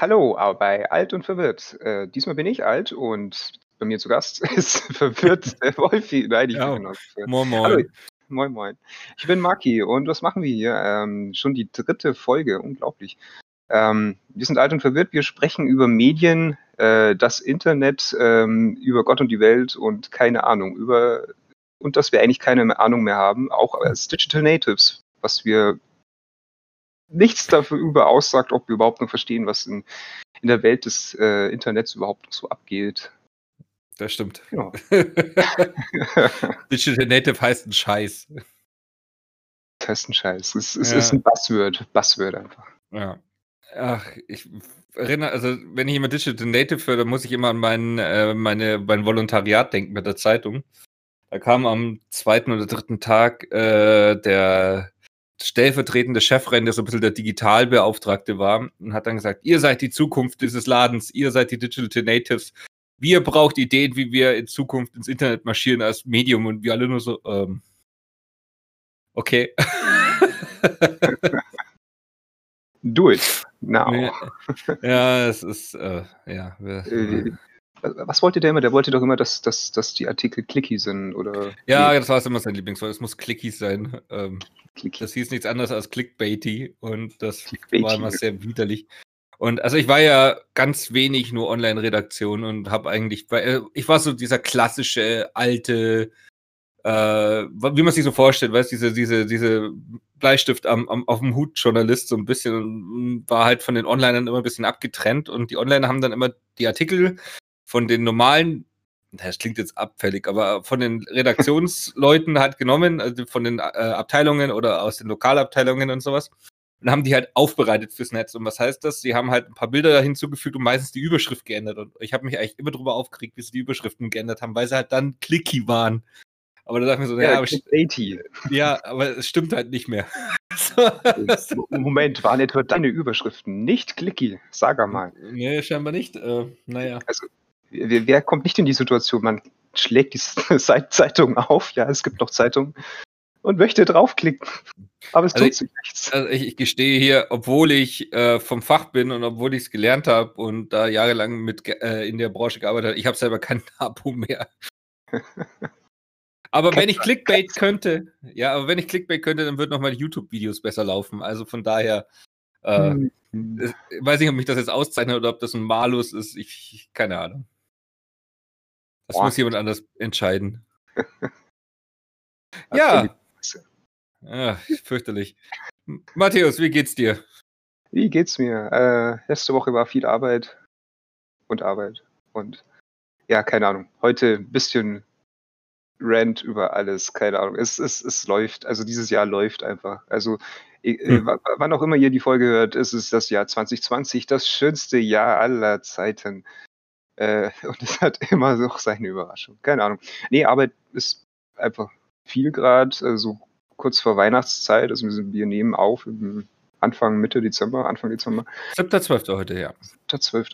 Hallo, aber bei Alt und Verwirrt. Äh, diesmal bin ich alt und bei mir zu Gast ist verwirrt der Wolfi. Nein, ich Ja, bin genau verwirrt. moin Hallo, moin. moin moin. Ich bin Maki und was machen wir hier? Ähm, schon die dritte Folge, unglaublich. Ähm, wir sind alt und verwirrt, wir sprechen über Medien, äh, das Internet, ähm, über Gott und die Welt und keine Ahnung, über und dass wir eigentlich keine Ahnung mehr haben, auch als Digital Natives, was wir nichts darüber aussagt, ob wir überhaupt noch verstehen, was in, in der Welt des äh, Internets überhaupt noch so abgeht. Das stimmt. Genau. Digital Native heißt ein Scheiß. Das heißt ein Scheiß. Es, es Ja. ist ein Buzzword. Buzzword einfach. Ja. Ach, ich erinnere, also wenn ich immer Digital Native höre, dann muss ich immer an mein, äh, meine, mein Volontariat denken mit der Zeitung. Da kam am zweiten oder dritten Tag äh, der stellvertretende Chefrennen, der so ein bisschen der Digitalbeauftragte war, und hat dann gesagt, ihr seid die Zukunft dieses Ladens, ihr seid die Digital Natives. Wir braucht Ideen, wie wir in Zukunft ins Internet marschieren als Medium und wir alle nur so, ähm, okay. Do it. Now. Ja, es ist, äh, ja. wir- Äh, was wollte der immer? Der wollte doch immer, dass, dass, dass die Artikel clicky sind oder Ja, das war immer sein Lieblingswort. Es muss clicky sein. Ähm, clicky. das hieß nichts anderes als clickbaity und das Clickbaity. war immer sehr widerlich. Und also ich war ja ganz wenig nur Online-Redaktion und habe eigentlich, bei- äh, ich war so dieser klassische alte, äh, wie man sich so vorstellt, weißt diese, diese, diese Bleistift am, am, auf dem Hut Journalist so ein bisschen war halt von den Onlinern immer ein bisschen abgetrennt und die Onliner haben dann immer die Artikel von den normalen das klingt jetzt abfällig, aber von den Redaktionsleuten halt genommen, also von den äh, Abteilungen oder aus den Lokalabteilungen und sowas. Und haben die halt aufbereitet fürs Netz. Und was heißt das? Sie haben halt ein paar Bilder hinzugefügt und meistens die Überschrift geändert. Und ich habe mich eigentlich immer drüber aufgeregt, wie sie die Überschriften geändert haben, weil sie halt dann clicky waren. Aber da dachte ich mir so, ja, Ja, aber, ja, aber es stimmt halt nicht mehr. Moment, waren etwa deine Überschriften nicht clicky? Sag mal. nee, scheinbar nicht. Äh, naja. Wer, wer kommt nicht in die Situation? Man schlägt die Zeit- Zeitung auf, ja, es gibt noch Zeitungen und möchte draufklicken. Aber es Also tut ich- sich nichts. Also ich, ich gestehe hier, obwohl ich äh, vom Fach bin und obwohl ich es gelernt habe und da jahrelang mit äh, in der Branche gearbeitet habe, ich habe selber kein Abo mehr. Aber wenn ich Clickbait könnte, ja, aber wenn ich Clickbait könnte, dann würden noch meine YouTube-Videos besser laufen. Also von daher äh, Hm. ich weiß nicht, ob mich das jetzt auszeichnet oder ob das ein Malus ist. Ich, ich keine Ahnung. Das Boah. muss jemand anders entscheiden. Ja. ja, fürchterlich. Matthäus, wie geht's dir? Wie geht's mir? Äh, letzte Woche war viel Arbeit und Arbeit und ja, keine Ahnung. Heute ein bisschen Rant über alles, keine Ahnung. Es, es, es läuft, also dieses Jahr läuft einfach. Also Hm. wann auch immer ihr die Folge hört, ist es das Jahr 2020, das schönste Jahr aller Zeiten. Äh, und es hat immer noch seine Überraschung. Keine Ahnung. Nee, Arbeit ist einfach viel gerade, also kurz vor Weihnachtszeit. Also wir, nehmen auf im Anfang, Mitte Dezember, Anfang Dezember. 7.12. heute, ja. Der 12.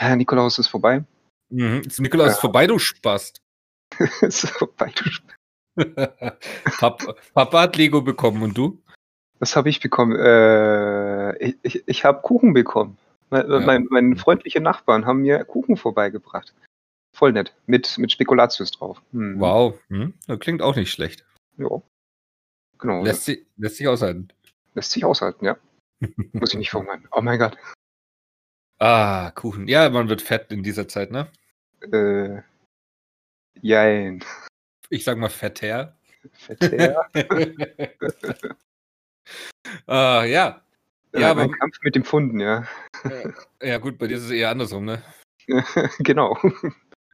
Ja, Nikolaus ist vorbei. Mhm. Nikolaus Ja. ist vorbei, du Spast. ist vorbei. du- Papa, Papa hat Lego bekommen und du? Was habe ich bekommen? Äh, ich ich, ich habe Kuchen bekommen. Ja. mein, meine freundliche Nachbarn haben mir Kuchen vorbeigebracht. Voll nett. Mit, mit Spekulatius drauf. Hm. Wow, hm? klingt auch nicht schlecht. Ja. Genau. Lässt, sich, lässt sich aushalten. Lässt sich aushalten, ja. Muss ich nicht verhungern. Oh mein Gott. Ah, Kuchen. Ja, man wird fett in dieser Zeit, ne? Äh, jein. Ich sag mal fetter. Verzehr. ah, ja. Ja, aber- Kampf mit dem Funden, ja. Ja, gut, bei dir ist es eher andersrum, ne? genau.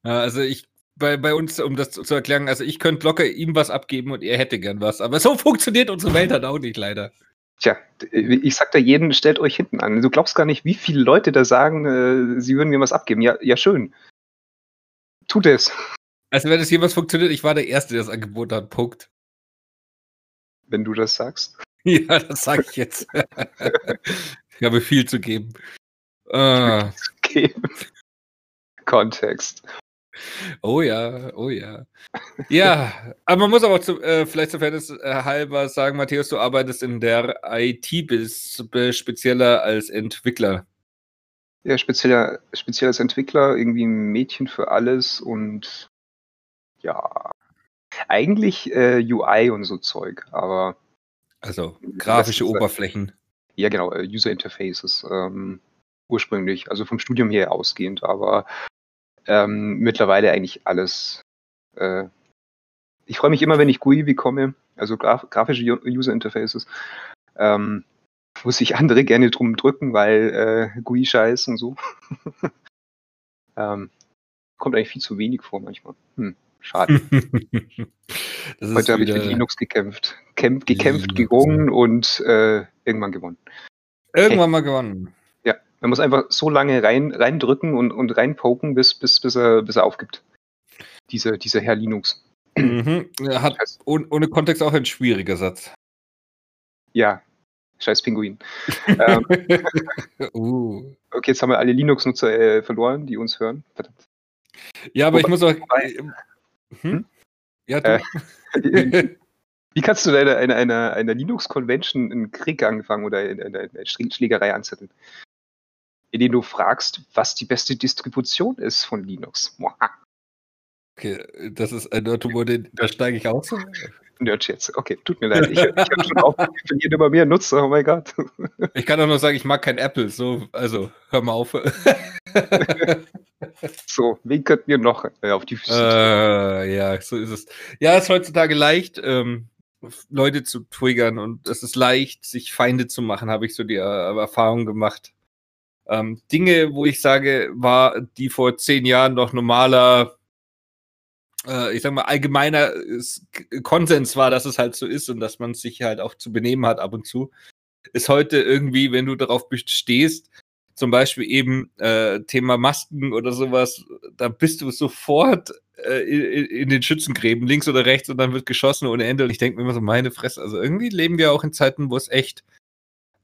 Also ich, bei, bei uns, um das zu, erklären, also ich könnte locker ihm was abgeben und er hätte gern was. Aber so funktioniert unsere Welt halt auch nicht, leider. Tja, ich sag da jeden, stellt euch hinten an. Du glaubst gar nicht, wie viele Leute da sagen, äh, sie würden mir was abgeben. Ja, ja, schön. Tut es. Also wenn das jemals funktioniert, ich war der Erste, der das Angebot hat. Punkt. Wenn du das sagst. Ja, das sage ich jetzt. ich habe viel zu geben. Ah, Okay. Kontext. oh ja, oh ja. Ja, aber man muss aber zu, äh, vielleicht zur Fairness äh, halber sagen, Matthäus, du arbeitest in der IT bis spezieller als Entwickler. Ja, spezieller, speziell als Entwickler irgendwie ein Mädchen für alles und ja, eigentlich äh, UI und so Zeug, aber. Also grafische Oberflächen. Ja, genau, äh, User Interfaces ähm, ursprünglich, also vom Studium her ausgehend, aber ähm, mittlerweile eigentlich alles. Äh, ich freue mich immer, wenn ich GUI bekomme, also graf grafische User Interfaces. Ähm, muss ich andere gerne drum drücken, weil äh, GUI-Scheiß und so. ähm, kommt eigentlich viel zu wenig vor manchmal. Hm, schade. Heute habe ich mit Linux gekämpft. Kämp gekämpft, Linux. gerungen und äh, irgendwann gewonnen. Irgendwann mal gewonnen. Ja, man muss einfach so lange rein, reindrücken und, und reinpoken, bis, bis, bis, er, bis er aufgibt. Diese, dieser Herr Linux. Mhm. Er hat ohne, ohne Kontext auch ein schwieriger Satz. Ja, scheiß Pinguin. ähm, uh. Okay, jetzt haben wir alle Linux-Nutzer äh, verloren, die uns hören. Verdammt. Ja, aber Wobei, ich muss auch. Äh, hm? Ja, du. Äh, wie kannst du einer, einer, einer, einer Linux-Convention einen Krieg anfangen oder eine, eine, eine Schlägerei anzetteln? Indem du fragst, was die beste Distribution ist von Linux. Okay, das ist ein Nerdhumor, da steige ich auch so. Nerdchats, okay, tut mir leid. Ich, ich habe schon auch von jedem immer mehr Nutzer, oh mein Gott. Ich kann auch nur sagen, ich mag kein Apple, so, also hör mal auf. so, wen könnten wir noch äh, auf die Füße äh, Ja, so ist es. Ja, es ist heutzutage leicht, ähm, Leute zu triggern und es ist leicht, sich Feinde zu machen, habe ich so die äh, Erfahrung gemacht. Ähm, Dinge, wo ich sage, war die vor zehn Jahren noch normaler, ich sag mal, allgemeiner Konsens war, dass es halt so ist und dass man sich halt auch zu benehmen hat ab und zu, ist heute irgendwie, wenn du darauf bestehst, zum Beispiel eben äh, Thema Masken oder sowas, da bist du sofort äh, in, in, den Schützengräben, links oder rechts, und dann wird geschossen ohne Ende. Und ich denke mir immer so, meine Fresse. Also irgendwie leben wir auch in Zeiten, wo es echt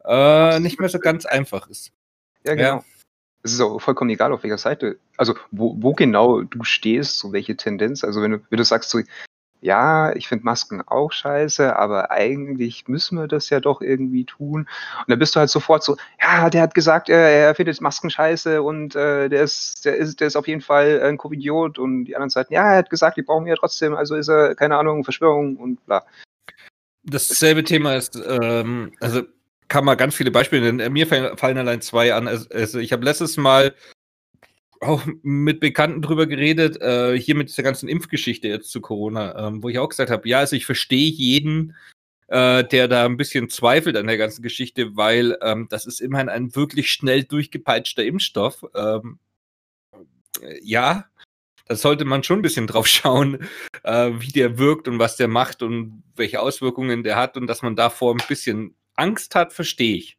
äh, nicht mehr so ganz einfach ist. Ja, genau. Ja. Es ist auch vollkommen egal, auf welcher Seite, also wo, wo genau du stehst, so welche Tendenz. Also wenn du, wenn du sagst, so, ja, ich finde Masken auch scheiße, aber eigentlich müssen wir das ja doch irgendwie tun. Und dann bist du halt sofort so, ja, der hat gesagt, äh, er findet Masken scheiße und äh, der ist, der ist, der ist auf jeden Fall ein Covidiot und die anderen Seiten, ja, er hat gesagt, die brauchen wir ja trotzdem, also ist er, keine Ahnung, Verschwörung und bla. Dasselbe Thema ist, ähm, also kann man ganz viele Beispiele nennen. Mir fallen allein zwei an. Also ich habe letztes Mal auch mit Bekannten drüber geredet, äh, hier mit dieser ganzen Impfgeschichte jetzt zu Corona, ähm, wo ich auch gesagt habe, ja, also ich verstehe jeden, äh, der da ein bisschen zweifelt an der ganzen Geschichte, weil ähm, das ist immerhin ein wirklich schnell durchgepeitschter Impfstoff. Ähm, ja, da sollte man schon ein bisschen drauf schauen, äh, wie der wirkt und was der macht und welche Auswirkungen der hat und dass man davor ein bisschen Angst hat, verstehe ich.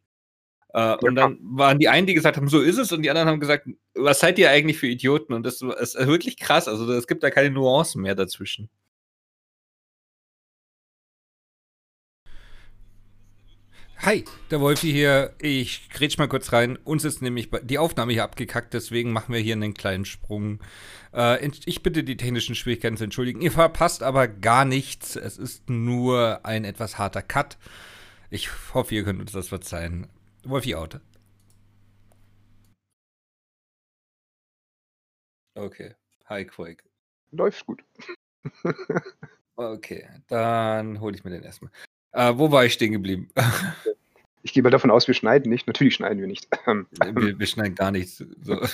Äh, und dann waren die einen, die gesagt haben, so ist es, und die anderen haben gesagt, was seid ihr eigentlich für Idioten? Und das ist wirklich krass. Also es gibt da keine Nuancen mehr dazwischen. Hi, der Wolfi hier. Ich grätsch mal kurz rein. Uns ist nämlich die Aufnahme hier abgekackt, deswegen machen wir hier einen kleinen Sprung. Äh, ich bitte die technischen Schwierigkeiten zu entschuldigen. Ihr verpasst aber gar nichts. Es ist nur ein etwas harter Cut. Ich hoffe, ihr könnt uns das verzeihen. Wolfi out. Okay. Hi, Quake. Läuft gut. okay, dann hole ich mir den erstmal. Äh, wo war ich stehen geblieben? ich gehe mal davon aus, wir schneiden nicht. Natürlich schneiden wir nicht. wir, wir schneiden gar nichts. So.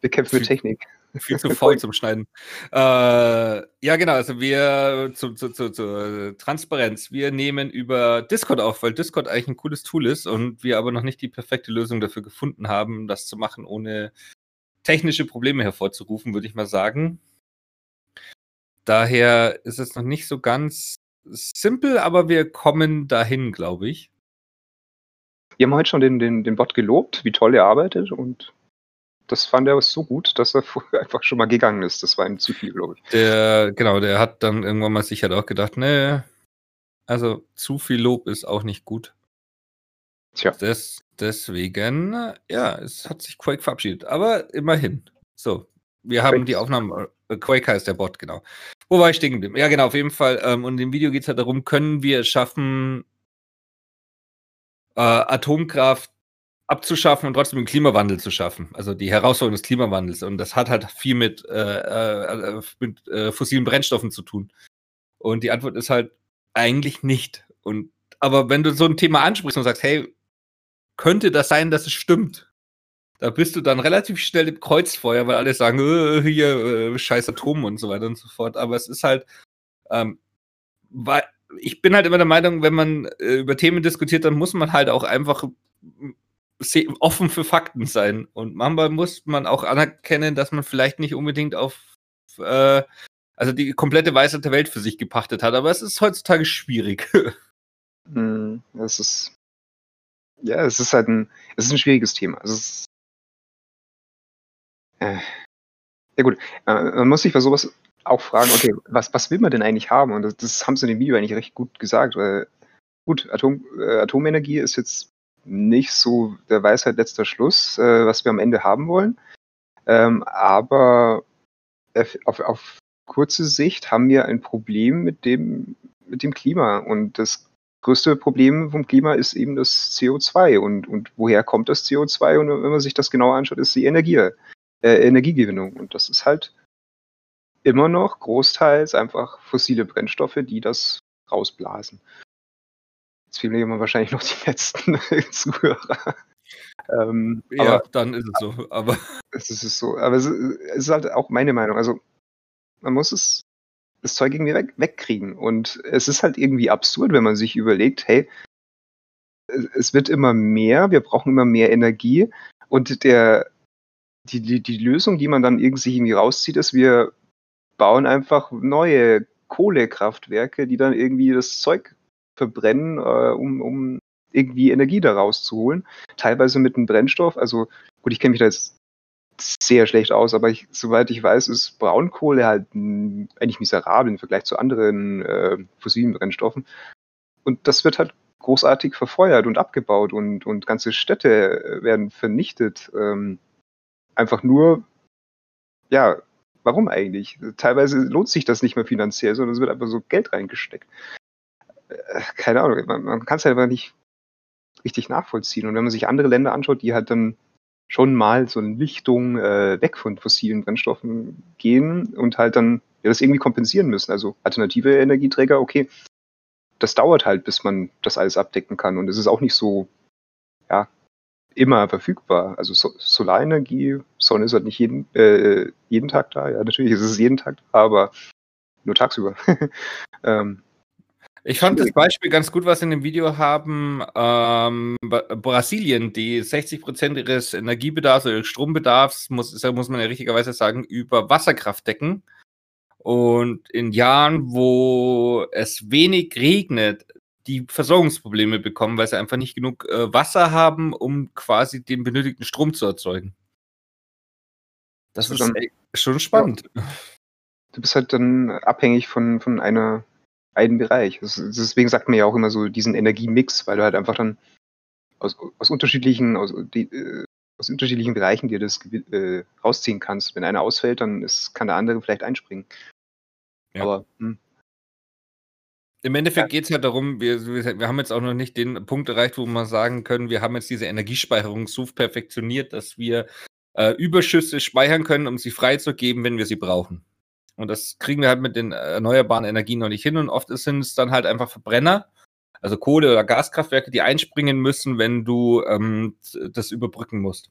Wir kämpfen mit Technik. Viel zu faul zum Schneiden. Äh, ja, genau. Also wir zur zu, zu, zu Transparenz. Wir nehmen über Discord auf, weil Discord eigentlich ein cooles Tool ist und wir aber noch nicht die perfekte Lösung dafür gefunden haben, das zu machen, ohne technische Probleme hervorzurufen, würde ich mal sagen. Daher ist es noch nicht so ganz simpel, aber wir kommen dahin, glaube ich. Wir haben heute schon den, den, den Bot gelobt, wie toll er arbeitet und das fand er so gut, dass er einfach schon mal gegangen ist. Das war ihm zu viel, glaube ich. Der, genau, der hat dann irgendwann mal sich halt auch gedacht, nee, also zu viel Lob ist auch nicht gut. Tja. Des, deswegen, ja, es hat sich Quake verabschiedet. Aber immerhin. So, wir haben Quake. die Aufnahmen. Äh, Quake heißt der Bot, genau. Wo war ich stehen geblieben? Ja, genau, auf jeden Fall. Ähm, und im Video geht es halt darum, können wir es schaffen, äh, Atomkraft abzuschaffen und trotzdem den Klimawandel zu schaffen. Also die Herausforderung des Klimawandels. Und das hat halt viel mit, äh, äh, mit äh, fossilen Brennstoffen zu tun. Und die Antwort ist halt eigentlich nicht. Und aber wenn du so ein Thema ansprichst und sagst, hey, könnte das sein, dass es stimmt? Da bist du dann relativ schnell im Kreuzfeuer, weil alle sagen, äh, hier, äh, scheiß Atom und so weiter und so fort. Aber es ist halt, ähm, weil ich bin halt immer der Meinung, wenn man äh, über Themen diskutiert, dann muss man halt auch einfach offen für Fakten sein. Und manchmal muss man auch anerkennen, dass man vielleicht nicht unbedingt auf, äh, also die komplette Weisheit der Welt für sich gepachtet hat. Aber es ist heutzutage schwierig. Hm, es ist, ja, es ist halt ein, es ist ein schwieriges Thema. Es ist, äh, ja gut, äh, man muss sich für sowas auch fragen, okay, was, was will man denn eigentlich haben? Und das, das haben sie in dem Video eigentlich recht gut gesagt, weil gut, Atom, äh, Atomenergie ist jetzt nicht so der Weisheit letzter Schluss, äh, was wir am Ende haben wollen. Ähm, aber auf, auf kurze Sicht haben wir ein Problem mit dem, mit dem Klima. Und das größte Problem vom Klima ist eben das CO2. Und, und woher kommt das CO2? Und wenn man sich das genauer anschaut, ist die Energie, äh, Energiegewinnung. Und das ist halt immer noch großteils einfach fossile Brennstoffe, die das rausblasen. Fehlen mir wahrscheinlich noch die letzten Zuhörer. Ähm, ja, dann ist es so. Aber es ist so. Aber es ist halt auch meine Meinung. Also man muss es das Zeug irgendwie weg, wegkriegen. Und es ist halt irgendwie absurd, wenn man sich überlegt, hey, es wird immer mehr, wir brauchen immer mehr Energie und der, die, die, die Lösung, die man dann irgendwie, irgendwie rauszieht, ist, wir bauen einfach neue Kohlekraftwerke, die dann irgendwie das Zeug verbrennen, äh, um, um irgendwie Energie daraus zu holen. Teilweise mit einem Brennstoff. Also gut, ich kenne mich da jetzt sehr schlecht aus, aber ich, soweit ich weiß, ist Braunkohle halt eigentlich miserabel im Vergleich zu anderen äh, fossilen Brennstoffen. Und das wird halt großartig verfeuert und abgebaut und, und ganze Städte äh, werden vernichtet. Ähm, einfach nur, ja, warum eigentlich? Teilweise lohnt sich das nicht mehr finanziell, sondern es wird einfach so Geld reingesteckt. Äh, keine Ahnung, man, man kann es halt einfach nicht richtig nachvollziehen. Und wenn man sich andere Länder anschaut, die halt dann schon mal so in Richtung äh, weg von fossilen Brennstoffen gehen und halt dann ja, das irgendwie kompensieren müssen. Also alternative Energieträger, okay, das dauert halt, bis man das alles abdecken kann. Und es ist auch nicht so, ja, immer verfügbar. Also so Solarenergie, Sonne ist halt nicht jeden, äh, jeden Tag da. Ja, natürlich ist es jeden Tag, aber nur tagsüber. ähm, ich fand das Beispiel ganz gut, was in dem Video haben. Ähm, Brasilien, die 60 Prozent ihres Energiebedarfs oder Strombedarfs, muss, muss man ja richtigerweise sagen, über Wasserkraft decken. Und in Jahren, wo es wenig regnet, die Versorgungsprobleme bekommen, weil sie einfach nicht genug äh, Wasser haben, um quasi den benötigten Strom zu erzeugen. Das, das ist schon, schon spannend. Ja. Du bist halt dann abhängig von, von einer einen Bereich. deswegen sagt man ja auch immer so diesen Energiemix, weil du halt einfach dann aus, aus unterschiedlichen, aus, die, äh, aus unterschiedlichen Bereichen dir das äh, rausziehen kannst. Wenn einer ausfällt, dann ist, kann der andere vielleicht einspringen. Ja. Aber hm. im Endeffekt ja. geht es ja darum, wir, wir haben jetzt auch noch nicht den Punkt erreicht, wo wir sagen können, wir haben jetzt diese Energiespeicherung so perfektioniert, dass wir äh, Überschüsse speichern können, um sie freizugeben, wenn wir sie brauchen. Und das kriegen wir halt mit den erneuerbaren Energien noch nicht hin. Und oft sind es dann halt einfach Verbrenner, also Kohle- oder Gaskraftwerke, die einspringen müssen, wenn du ähm, das überbrücken musst.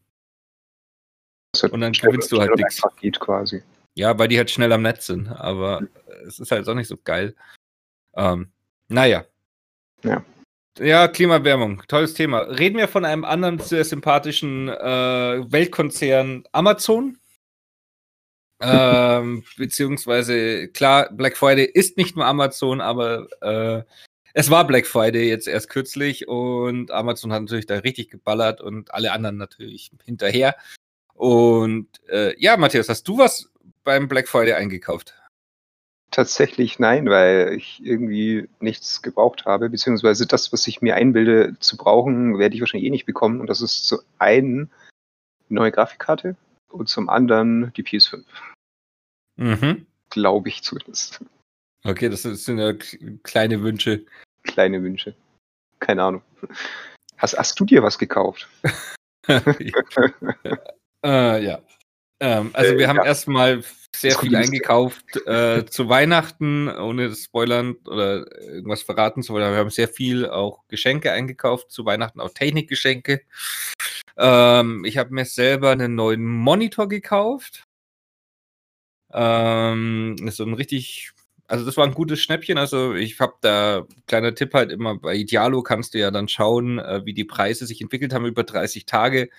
Das und dann gewinnst du halt nichts. Geht quasi. Ja, weil die halt schnell am Netz sind. Aber mhm. es ist halt auch nicht so geil. Ähm, naja. Ja. Ja, Klimawärmung, tolles Thema. Reden wir von einem anderen sehr sympathischen äh, Weltkonzern Amazon ähm, beziehungsweise, klar, Black Friday ist nicht nur Amazon, aber äh, es war Black Friday jetzt erst kürzlich und Amazon hat natürlich da richtig geballert und alle anderen natürlich hinterher. Und äh, ja, Matthias, hast du was beim Black Friday eingekauft? Tatsächlich nein, weil ich irgendwie nichts gebraucht habe, beziehungsweise das, was ich mir einbilde zu brauchen, werde ich wahrscheinlich eh nicht bekommen. Und das ist zu einen neue Grafikkarte und zum anderen die PS5. Mhm. Glaube ich zumindest. Okay, das sind ja kleine Wünsche. Kleine Wünsche. Keine Ahnung. Hast, hast du dir was gekauft? äh, ja. Ähm, also wir haben ja. erstmal sehr viel eingekauft äh, zu Weihnachten, ohne das Spoilern oder irgendwas verraten zu wollen. Wir haben sehr viel auch Geschenke eingekauft zu Weihnachten, auch Technikgeschenke. Ähm, ich habe mir selber einen neuen Monitor gekauft. Ähm, ist so ein richtig, also das war ein gutes Schnäppchen. Also ich habe da, kleiner Tipp halt immer, bei Idealo kannst du ja dann schauen, äh, wie die Preise sich entwickelt haben über 30 Tage.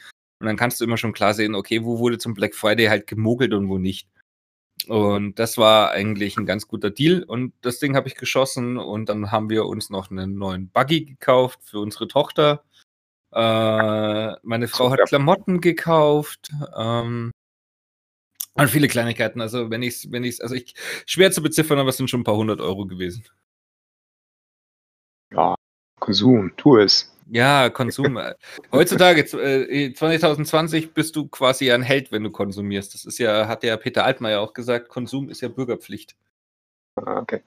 Und dann kannst du immer schon klar sehen, okay, wo wurde zum Black Friday halt gemogelt und wo nicht. Und das war eigentlich ein ganz guter Deal. Und das Ding habe ich geschossen. Und dann haben wir uns noch einen neuen Buggy gekauft für unsere Tochter. Äh, meine Frau hat Klamotten gekauft. Ähm, und viele Kleinigkeiten. Also, wenn ich es, wenn ich also ich, schwer zu beziffern, aber es sind schon ein paar hundert Euro gewesen. Ja, Konsum, tu es. Ja, Konsum. Heutzutage, äh, 2020, bist du quasi ein Held, wenn du konsumierst. Das ist ja, hat ja Peter Altmaier auch gesagt, Konsum ist ja Bürgerpflicht. Ah, okay.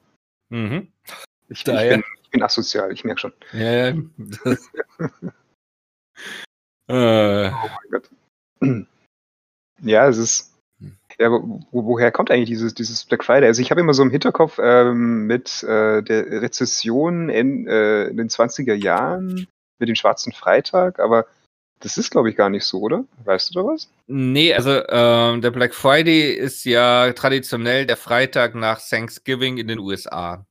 Mhm. Ich, ich, bin, ich bin asozial, ich merke schon. Ja, ja. äh. Oh mein Gott. Ja, es ist. Ja, wo, woher kommt eigentlich dieses, dieses Black Friday? Also ich habe immer so im Hinterkopf ähm, mit äh, der Rezession in, äh, in den 20er Jahren mit dem Schwarzen Freitag, aber das ist, glaube ich, gar nicht so, oder? Weißt du da was? Nee, also ähm, der Black Friday ist ja traditionell der Freitag nach Thanksgiving in den USA.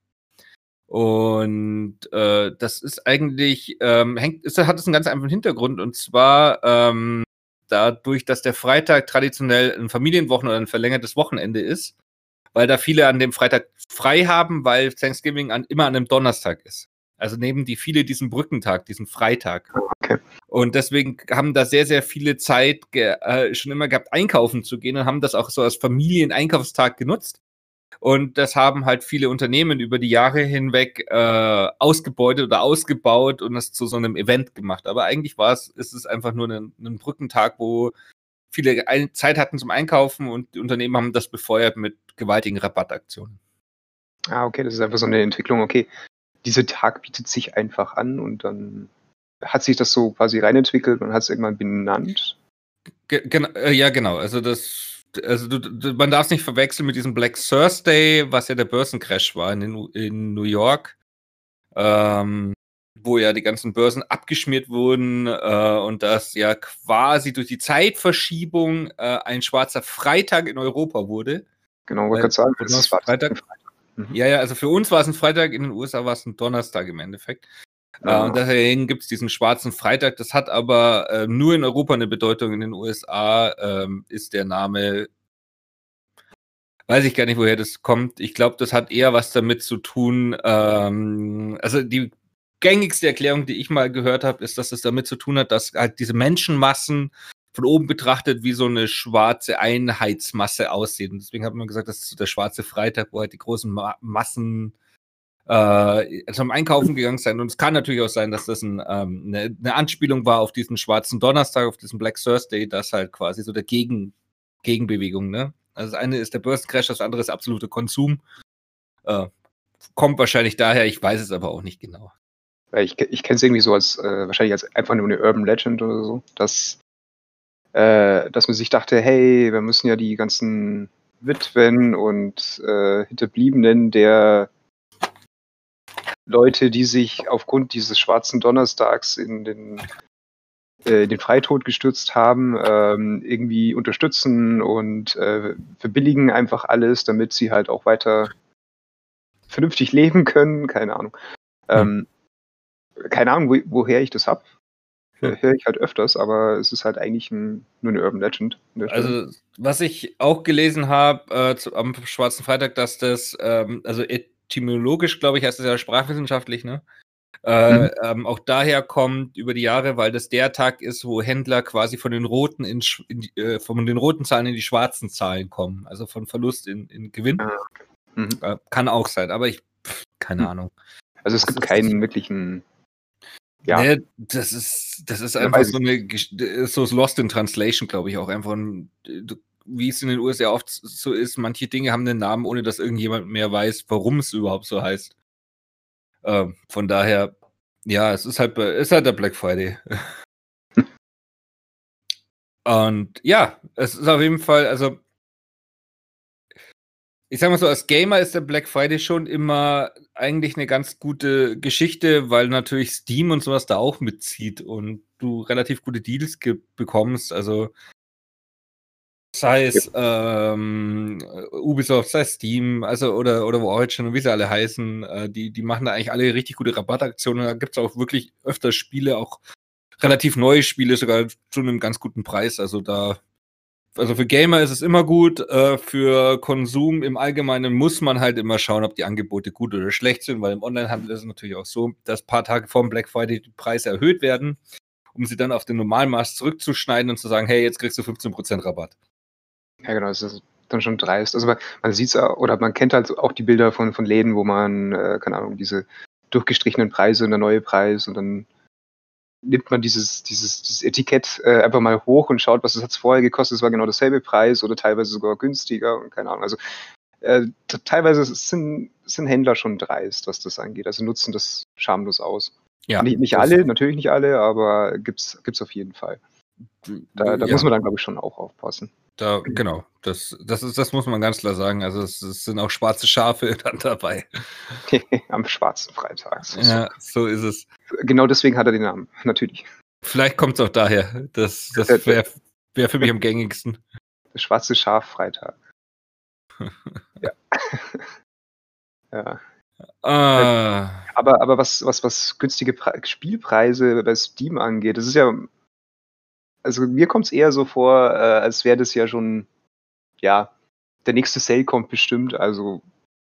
Und äh, das ist eigentlich, ähm, hängt, ist, hat es einen ganz einfachen Hintergrund. Und zwar ähm, dadurch, dass der Freitag traditionell ein Familienwochen oder ein verlängertes Wochenende ist, weil da viele an dem Freitag frei haben, weil Thanksgiving an, immer an einem Donnerstag ist. Also nehmen die viele diesen Brückentag, diesen Freitag. Okay. Und deswegen haben da sehr, sehr viele Zeit äh, schon immer gehabt, einkaufen zu gehen und haben das auch so als Familieneinkaufstag genutzt. Und das haben halt viele Unternehmen über die Jahre hinweg äh, ausgebeutet oder ausgebaut und das zu so einem Event gemacht. Aber eigentlich war es, ist es einfach nur ein, ein Brückentag, wo viele Zeit hatten zum Einkaufen und die Unternehmen haben das befeuert mit gewaltigen Rabattaktionen. Ah, okay, das ist einfach so eine Entwicklung. Okay, dieser Tag bietet sich einfach an und dann hat sich das so quasi reinentwickelt und hat es irgendwann benannt. Ge äh, ja, genau. Also das, also du, du, man darf es nicht verwechseln mit diesem Black Thursday, was ja der Börsencrash war in, in New York, ähm, wo ja die ganzen Börsen abgeschmiert wurden äh, und das ja quasi durch die Zeitverschiebung äh, ein schwarzer Freitag in Europa wurde. Genau, wollte gerade sagen, das ist Freitag. Freitag. Mhm. Ja, ja, also für uns war es ein Freitag, in den USA war es ein Donnerstag im Endeffekt. Ja. Äh, und deswegen gibt es diesen schwarzen Freitag. Das hat aber äh, nur in Europa eine Bedeutung. In den USA ähm, ist der Name, weiß ich gar nicht, woher das kommt. Ich glaube, das hat eher was damit zu tun. Ähm, also die gängigste Erklärung, die ich mal gehört habe, ist, dass es damit zu tun hat, dass halt diese Menschenmassen von oben betrachtet wie so eine schwarze Einheitsmasse aussieht. Und deswegen hat man gesagt, das ist der schwarze Freitag, wo halt die großen Ma Massen äh, zum Einkaufen gegangen sind. Und es kann natürlich auch sein, dass das ein, ähm, eine, eine, Anspielung war auf diesen schwarzen Donnerstag, auf diesen Black Thursday, das halt quasi so der Gegen, Gegenbewegung. Ne? Also das eine ist der Börsencrash, das andere ist absoluter Konsum. Äh, kommt wahrscheinlich daher, ich weiß es aber auch nicht genau. Ich, ich kenne es irgendwie so als, äh, wahrscheinlich als einfach nur eine Urban Legend oder so, dass äh, dass man sich dachte, hey, wir müssen ja die ganzen Witwen und äh, Hinterbliebenen der Leute, die sich aufgrund dieses schwarzen Donnerstags in den, äh, den Freitod gestürzt haben, ähm, irgendwie unterstützen und äh, verbilligen einfach alles, damit sie halt auch weiter vernünftig leben können. Keine Ahnung. Hm. Ähm, keine Ahnung, wo, woher ich das habe höre ich halt öfters, aber es ist halt eigentlich ein, nur eine Urban Legend. Also, was ich auch gelesen habe äh, am Schwarzen Freitag, dass das, ähm, also etymologisch, glaube ich, heißt das ja sprachwissenschaftlich, ne? Äh, mhm. ähm, auch daher kommt über die Jahre, weil das der Tag ist, wo Händler quasi von den roten in, in äh, von den roten Zahlen in die schwarzen Zahlen kommen, also von Verlust in, in Gewinn. Ah, mhm. Äh, kann auch sein, aber ich pff, keine mhm. Ahnung. Also es das gibt keinen wirklichen ja. Nee, das ist, das ist einfach so eine, so Lost in Translation, glaube ich, auch einfach ein, wie es in den USA oft so ist, manche Dinge haben einen Namen, ohne dass irgendjemand mehr weiß, warum es überhaupt so heißt. Äh, von daher, ja, es ist halt, ist halt der Black Friday. Und ja, es ist auf jeden Fall, also ich sag mal so, als Gamer ist der Black Friday schon immer eigentlich eine ganz gute Geschichte, weil natürlich Steam und sowas da auch mitzieht und du relativ gute Deals bekommst. Also sei es ähm, Ubisoft, sei es Steam, also oder, oder Origin und wie sie alle heißen, äh, die, die machen da eigentlich alle richtig gute Rabattaktionen. Da gibt es auch wirklich öfter Spiele, auch relativ neue Spiele, sogar zu einem ganz guten Preis. Also da also für Gamer ist es immer gut, äh, für Konsum im Allgemeinen muss man halt immer schauen, ob die Angebote gut oder schlecht sind, weil im Onlinehandel ist es natürlich auch so, dass paar Tage vor dem Black Friday die Preise erhöht werden, um sie dann auf den Normalmaß zurückzuschneiden und zu sagen, hey, jetzt kriegst du 15% Rabatt. Ja, genau, das ist dann schon dreist. Also man, man sieht es oder man kennt halt auch die Bilder von, von Läden, wo man, äh, keine Ahnung, diese durchgestrichenen Preise und der neue Preis und dann nimmt man dieses, dieses, dieses Etikett äh, einfach mal hoch und schaut, was es hat vorher gekostet. Es war genau dasselbe Preis oder teilweise sogar günstiger und keine Ahnung. Also äh, teilweise sind, sind Händler schon dreist, was das angeht. Also nutzen das schamlos aus. Ja, nicht, nicht alle, natürlich nicht alle, aber gibt's, gibt's auf jeden Fall. Da, da ja. muss man dann, glaube ich, schon auch aufpassen. Da, genau, das, das, ist, das muss man ganz klar sagen. Also es, es sind auch schwarze Schafe dann dabei. Am schwarzen Freitag. So ja, so ist es. Genau deswegen hat er den Namen, natürlich. Vielleicht kommt es auch daher. Das, das wäre wär für mich am gängigsten. Der schwarze Schaf Freitag. ja. ja. Ah. Aber, aber was, was, was günstige Pre Spielpreise bei Steam angeht, das ist ja also mir kommt es eher so vor, äh, als wäre das ja schon, ja, der nächste Sale kommt bestimmt. Also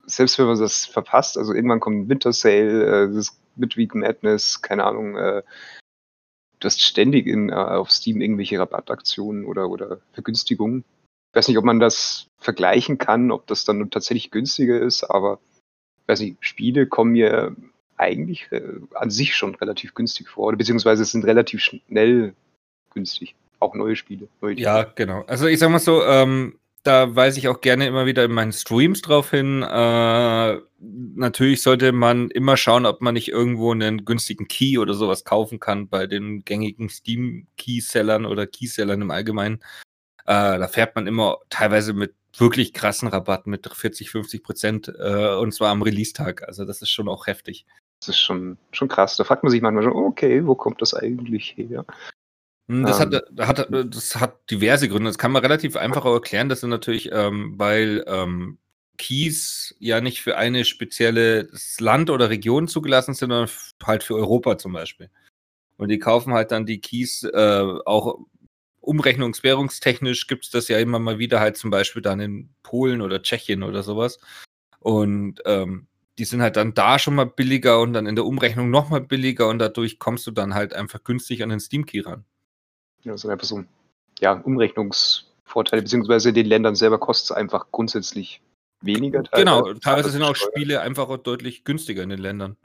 selbst wenn man das verpasst, also irgendwann kommt ein Winter Sale, äh, das Midweek Madness, keine Ahnung, äh, du hast ständig in, äh, auf Steam irgendwelche Rabattaktionen oder, oder Vergünstigungen. Ich weiß nicht, ob man das vergleichen kann, ob das dann tatsächlich günstiger ist, aber ich weiß nicht, Spiele kommen mir eigentlich äh, an sich schon relativ günstig vor, oder beziehungsweise sind relativ schnell günstig. Auch neue Spiele. Neue ja, genau. Also ich sag mal so, ähm, da weise ich auch gerne immer wieder in meinen Streams drauf hin. Äh, natürlich sollte man immer schauen, ob man nicht irgendwo einen günstigen Key oder sowas kaufen kann bei den gängigen Steam-Keysellern oder Keysellern im Allgemeinen. Äh, da fährt man immer teilweise mit wirklich krassen Rabatten mit 40, 50 Prozent äh, und zwar am Release-Tag. Also das ist schon auch heftig. Das ist schon, schon krass. Da fragt man sich manchmal schon, okay, wo kommt das eigentlich her? Hm, das, ähm, hat, hat, das hat diverse Gründe. Das kann man relativ einfach auch erklären. Das sind natürlich, ähm, weil ähm, Keys ja nicht für eine spezielle Land oder Region zugelassen sind, sondern halt für Europa zum Beispiel. Und die kaufen halt dann die Keys äh, auch umrechnungswährungstechnisch gibt es das ja immer mal wieder halt zum Beispiel dann in Polen oder Tschechien oder sowas. Und ähm, die sind halt dann da schon mal billiger und dann in der Umrechnung nochmal billiger und dadurch kommst du dann halt einfach günstig an den Steam Key ran. Ja, so einfach so ja, Umrechnungsvorteile, beziehungsweise den Ländern selber kostet es einfach grundsätzlich weniger. Teilweise. Genau, teilweise sind auch Spiele einfach deutlich günstiger in den Ländern.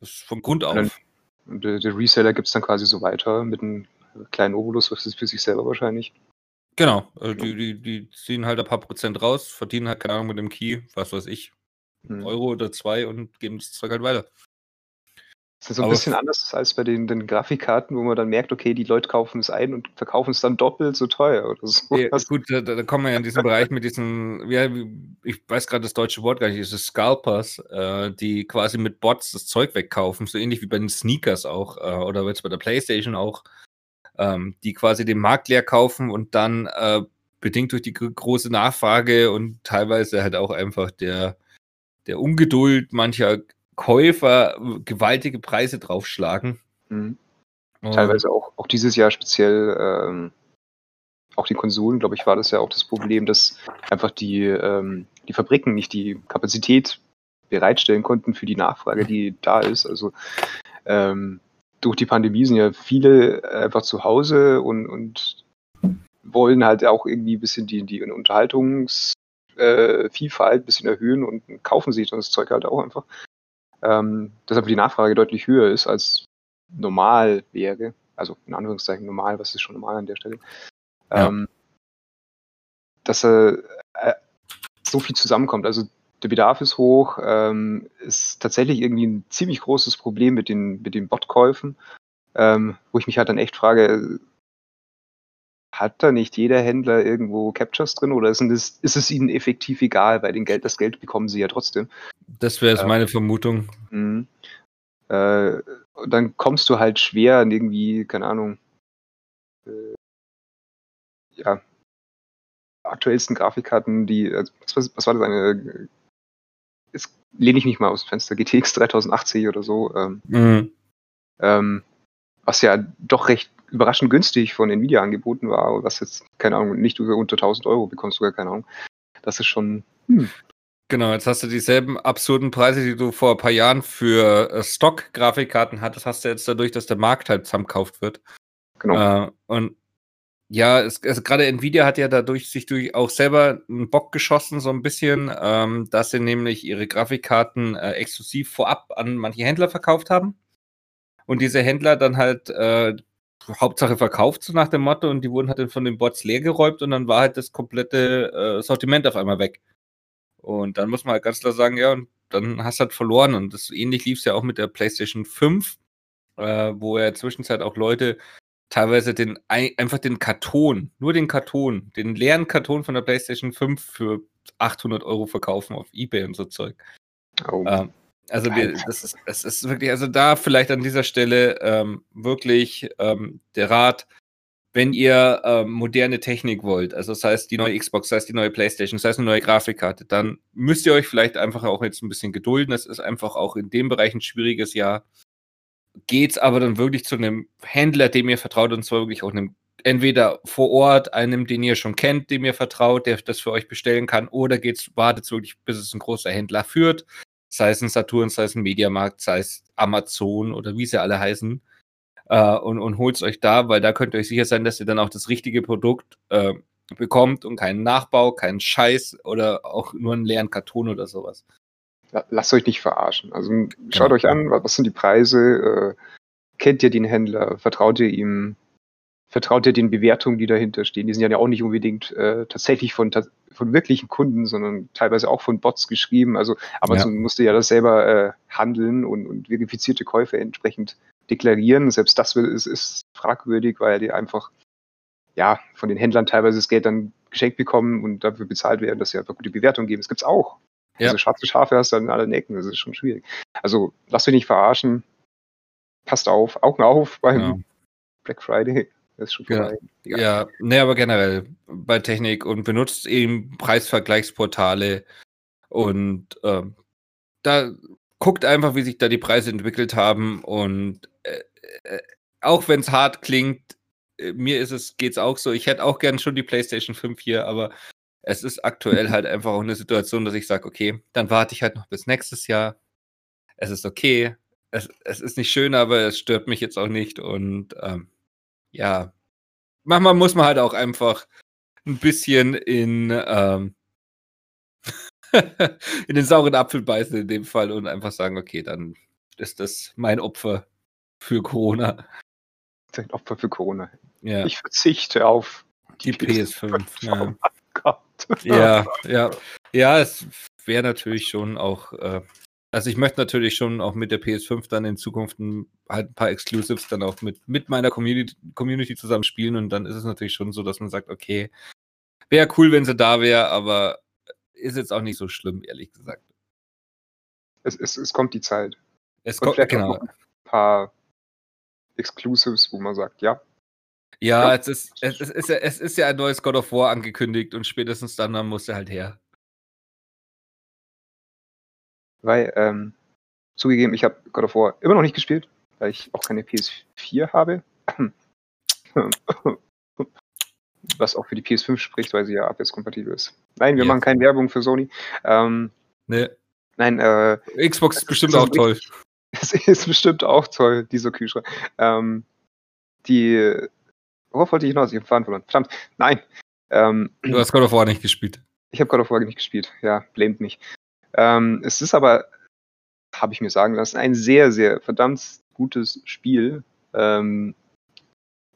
Das ist vom Grund auf. Und der, der Reseller gibt es dann quasi so weiter mit einem kleinen Obolus für sich selber wahrscheinlich. Genau, also die, die, die ziehen halt ein paar Prozent raus, verdienen halt, keine Ahnung, mit dem Key, was weiß ich, hm. Euro oder zwei und geben das Zeug halt weiter. Das ist so ein aber bisschen anders als bei den, den, Grafikkarten, wo man dann merkt, okay, die Leute kaufen es ein und verkaufen es dann doppelt so teuer oder so. Ja, gut, da, da, kommen wir ja in diesen Bereich mit diesen, ja, ich weiß gerade das deutsche Wort gar nicht, diese Scalpers, äh, die quasi mit Bots das Zeug wegkaufen, so ähnlich wie bei den Sneakers auch äh, oder jetzt bei der Playstation auch, ähm, die quasi den Markt leer kaufen und dann äh, bedingt durch die große Nachfrage und teilweise halt auch einfach der, der Ungeduld mancher Käufer gewaltige Preise draufschlagen. Mhm. Teilweise auch, auch dieses Jahr speziell, ähm, auch die Konsolen, glaube ich, war das ja auch das Problem, dass einfach die, ähm, die Fabriken nicht die Kapazität bereitstellen konnten für die Nachfrage, die da ist. Also ähm, durch die Pandemie sind ja viele einfach zu Hause und, und wollen halt auch irgendwie ein bisschen die, die Unterhaltungsvielfalt äh, ein bisschen erhöhen und kaufen sich das Zeug halt auch einfach ähm, deshalb die Nachfrage deutlich höher ist, als normal wäre. Also in Anführungszeichen normal, was ist schon normal an der Stelle. Ja. Ähm, dass äh, äh, so viel zusammenkommt. Also der Bedarf ist hoch, ähm, ist tatsächlich irgendwie ein ziemlich großes Problem mit den, mit den Botkäufen, ähm, wo ich mich halt dann echt frage, hat da nicht jeder Händler irgendwo Captures drin oder ist es, ist es ihnen effektiv egal? Bei den Geld, das Geld bekommen sie ja trotzdem. Das wäre jetzt meine Vermutung. Mhm. Äh, dann kommst du halt schwer an irgendwie, keine Ahnung, äh, ja, aktuellsten Grafikkarten, die, also, was, was war das eine, jetzt lehne ich mich mal aus dem Fenster, GTX 3080 oder so, ähm, mhm. ähm, was ja doch recht überraschend günstig von Nvidia angeboten war, was jetzt, keine Ahnung, nicht unter 1000 Euro bekommst, sogar keine Ahnung. Das ist schon, hm, Genau, jetzt hast du dieselben absurden Preise, die du vor ein paar Jahren für äh, Stock-Grafikkarten hattest, hast du jetzt dadurch, dass der Markt halt zusammenkauft wird. Genau. Äh, und ja, es, also gerade Nvidia hat ja dadurch sich durch auch selber einen Bock geschossen, so ein bisschen, ähm, dass sie nämlich ihre Grafikkarten äh, exklusiv vorab an manche Händler verkauft haben. Und diese Händler dann halt äh, Hauptsache verkauft, so nach dem Motto, und die wurden halt dann von den Bots leergeräumt und dann war halt das komplette äh, Sortiment auf einmal weg. Und dann muss man halt ganz klar sagen, ja, und dann hast du halt verloren. Und das ähnlich lief es ja auch mit der PlayStation 5, äh, wo ja zwischenzeit auch Leute teilweise den einfach den Karton, nur den Karton, den leeren Karton von der PlayStation 5 für 800 Euro verkaufen auf Ebay und so Zeug. Oh. Ähm, also wir, das ist, es ist wirklich, also da vielleicht an dieser Stelle ähm, wirklich ähm, der Rat, wenn ihr ähm, moderne Technik wollt, also das heißt die neue Xbox, das heißt die neue PlayStation, das heißt eine neue Grafikkarte, dann müsst ihr euch vielleicht einfach auch jetzt ein bisschen gedulden. Es ist einfach auch in dem Bereich ein schwieriges Jahr. Geht's aber dann wirklich zu einem Händler, dem ihr vertraut, und zwar wirklich auch einem entweder vor Ort, einem, den ihr schon kennt, dem ihr vertraut, der das für euch bestellen kann, oder geht's, wartet wirklich, bis es ein großer Händler führt, sei es ein Saturn, sei es ein Mediamarkt, sei es Amazon oder wie sie alle heißen äh, und, und holt es euch da, weil da könnt ihr euch sicher sein, dass ihr dann auch das richtige Produkt äh, bekommt und keinen Nachbau, keinen Scheiß oder auch nur einen leeren Karton oder sowas. Lasst euch nicht verarschen. Also schaut genau. euch an, was sind die Preise, äh, kennt ihr den Händler, vertraut ihr ihm, vertraut ihr den Bewertungen, die dahinter stehen. Die sind ja auch nicht unbedingt äh, tatsächlich von, von wirklichen Kunden, sondern teilweise auch von Bots geschrieben. Also Amazon ja. musste ja das selber äh, handeln und, und verifizierte Käufe entsprechend deklarieren. Selbst das ist, ist fragwürdig, weil die einfach ja von den Händlern teilweise das Geld dann geschenkt bekommen und dafür bezahlt werden, dass sie einfach gute Bewertungen geben. Das gibt's auch. Ja. Also schwarze Schafe hast du dann in allen Ecken, das ist schon schwierig. Also lasst euch nicht verarschen. Passt auf, Augen auf beim ja. Black Friday. Das ist schon vorbei. Ja, ja. nee, aber generell bei Technik und benutzt eben Preisvergleichsportale und ähm, da guckt einfach, wie sich da die Preise entwickelt haben und äh, äh, auch wenn es hart klingt, äh, mir ist es, geht's auch so. Ich hätte auch gern schon die PlayStation 5 hier, aber es ist aktuell halt einfach auch eine Situation, dass ich sage, okay, dann warte ich halt noch bis nächstes Jahr. Es ist okay. Es, es ist nicht schön, aber es stört mich jetzt auch nicht. Und ähm, ja, manchmal muss man halt auch einfach ein bisschen in ähm, in den sauren Apfel beißen in dem Fall und einfach sagen, okay, dann ist das mein Opfer für Corona. Dein Opfer für Corona. Ja. Ich verzichte auf die, die PS5. Ja. ja, ja. Ja, es wäre natürlich schon auch. Äh, also ich möchte natürlich schon auch mit der PS5 dann in Zukunft ein, halt ein paar Exclusives dann auch mit, mit meiner Community, Community zusammen spielen und dann ist es natürlich schon so, dass man sagt, okay, wäre cool, wenn sie da wäre, aber ist jetzt auch nicht so schlimm, ehrlich gesagt. Es, es, es kommt die Zeit. Es kommt, genau. ein paar Exclusives, wo man sagt, ja. Ja, ja. Es, ist, es, ist, es, ist, es ist ja ein neues God of War angekündigt und spätestens dann, dann muss er halt her. Weil, ähm, zugegeben, ich habe God of War immer noch nicht gespielt, weil ich auch keine PS4 habe. was auch für die PS5 spricht, weil sie ja abwärtskompatibel ist. Nein, wir ja. machen keine Werbung für Sony. Ähm, nee. Nein, äh, Xbox ist bestimmt auch toll. Es ist bestimmt auch toll, dieser Kühlschrank. Ähm, die, worauf wollte ich hinaus? Ich habe Faden verloren. Verdammt, nein. Ähm, du hast God of War nicht gespielt. Ich habe God of War nicht gespielt, ja, blamet mich. Ähm, es ist aber, habe ich mir sagen lassen, ein sehr, sehr verdammt gutes Spiel. Ähm,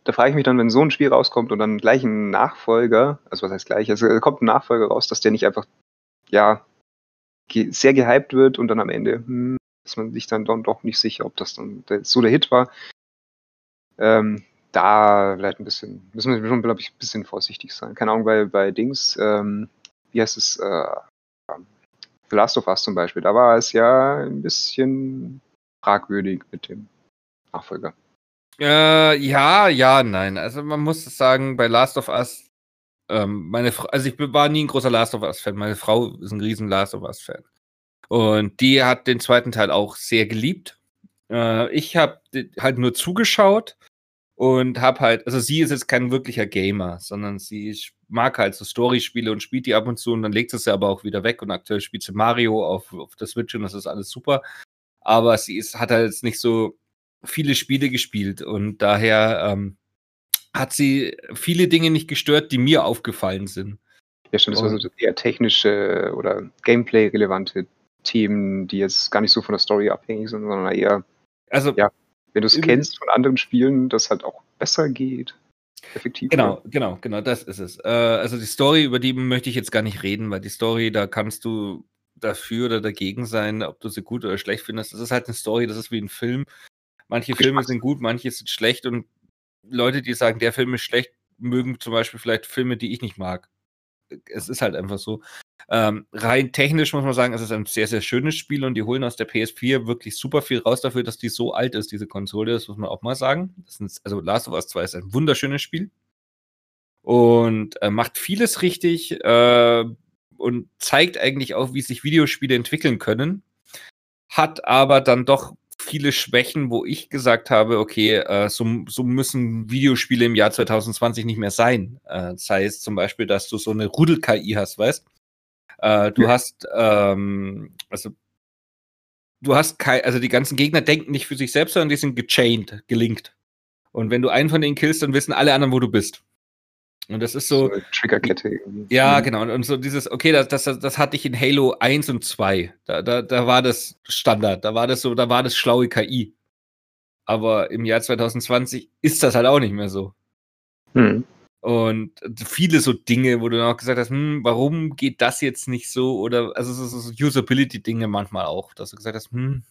da frage ich mich dann, wenn so ein Spiel rauskommt und dann gleich ein Nachfolger, also was heißt gleich, also kommt ein Nachfolger raus, dass der nicht einfach, ja, ge sehr gehypt wird und dann am Ende hm, ist man sich dann doch nicht sicher, ob das dann so der Hit war. Ähm, da vielleicht ein bisschen, müssen wir schon, glaube ich, ein bisschen vorsichtig sein. Keine Ahnung, bei, bei Dings, ähm, wie heißt es, äh, The Last of Us zum Beispiel, da war es ja ein bisschen fragwürdig mit dem Nachfolger. Äh, ja, ja, nein. Also man muss sagen, bei Last of Us, ähm, meine Frau, also ich war nie ein großer Last of Us-Fan. Meine Frau ist ein riesen Last of Us-Fan. Und die hat den zweiten Teil auch sehr geliebt. Äh, ich habe halt nur zugeschaut und habe halt, also sie ist jetzt kein wirklicher Gamer, sondern sie mag halt so Story-Spiele und spielt die ab und zu und dann legt sie sie aber auch wieder weg und aktuell spielt sie Mario auf, auf der Switch und das ist alles super. Aber sie ist, hat halt jetzt nicht so viele Spiele gespielt und daher ähm, hat sie viele Dinge nicht gestört, die mir aufgefallen sind. Ja, stimmt, das war so eher technische oder Gameplay-relevante Themen, die jetzt gar nicht so von der Story abhängig sind, sondern eher, also, ja, wenn du es kennst von anderen Spielen, das halt auch besser geht. Effektiv. Genau, genau, genau, das ist es. Äh, also die Story, über die möchte ich jetzt gar nicht reden, weil die Story, da kannst du dafür oder dagegen sein, ob du sie gut oder schlecht findest. Das ist halt eine Story, das ist wie ein Film. Manche Filme sind gut, manche sind schlecht und Leute, die sagen, der Film ist schlecht, mögen zum Beispiel vielleicht Filme, die ich nicht mag. Es ist halt einfach so. Ähm, rein technisch muss man sagen, es ist ein sehr, sehr schönes Spiel und die holen aus der PS4 wirklich super viel raus dafür, dass die so alt ist, diese Konsole. Das muss man auch mal sagen. Sind, also Last of Us 2 ist ein wunderschönes Spiel und äh, macht vieles richtig äh, und zeigt eigentlich auch, wie sich Videospiele entwickeln können. Hat aber dann doch viele Schwächen, wo ich gesagt habe, okay, äh, so, so, müssen Videospiele im Jahr 2020 nicht mehr sein. Äh, sei es zum Beispiel, dass du so eine Rudel-KI hast, weißt äh, du ja. hast, ähm, also, du hast kein, also die ganzen Gegner denken nicht für sich selbst, sondern die sind gechained, gelinkt. Und wenn du einen von denen killst, dann wissen alle anderen, wo du bist. Und das ist so. so Triggerkette. Ja, mhm. genau. Und, und, so dieses, okay, das, das, das hatte ich in Halo 1 und 2. Da, da, da war das Standard. Da war das so, da war das schlaue KI. Aber im Jahr 2020 ist das halt auch nicht mehr so. Hm. Und viele so Dinge, wo du dann auch gesagt hast, hm, warum geht das jetzt nicht so? Oder also so, so Usability-Dinge manchmal auch, dass du gesagt hast, hm,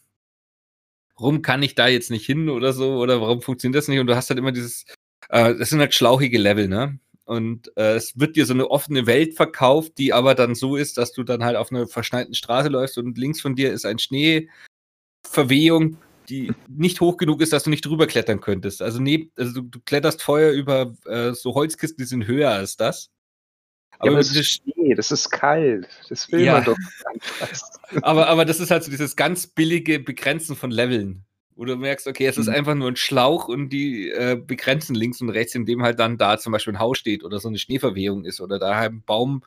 warum kann ich da jetzt nicht hin oder so? Oder warum funktioniert das nicht? Und du hast halt immer dieses, äh, das sind halt schlauchige Level, ne? Und äh, es wird dir so eine offene Welt verkauft, die aber dann so ist, dass du dann halt auf einer verschneiten Straße läufst und links von dir ist ein Schneeverwehung, die nicht hoch genug ist, dass du nicht drüber klettern könntest. Also, neb, also du, du kletterst vorher über äh, so Holzkisten, die sind höher als das. Aber, ja, aber das ist Schnee, das ist kalt. Das will ja. man doch. aber, aber das ist halt so dieses ganz billige Begrenzen von Leveln. Wo du merkst, okay, es ist mhm. einfach nur ein Schlauch und die äh, begrenzen links und rechts, indem halt dann da zum Beispiel ein Haus steht oder so eine Schneeverwehung ist oder da halt ein Baum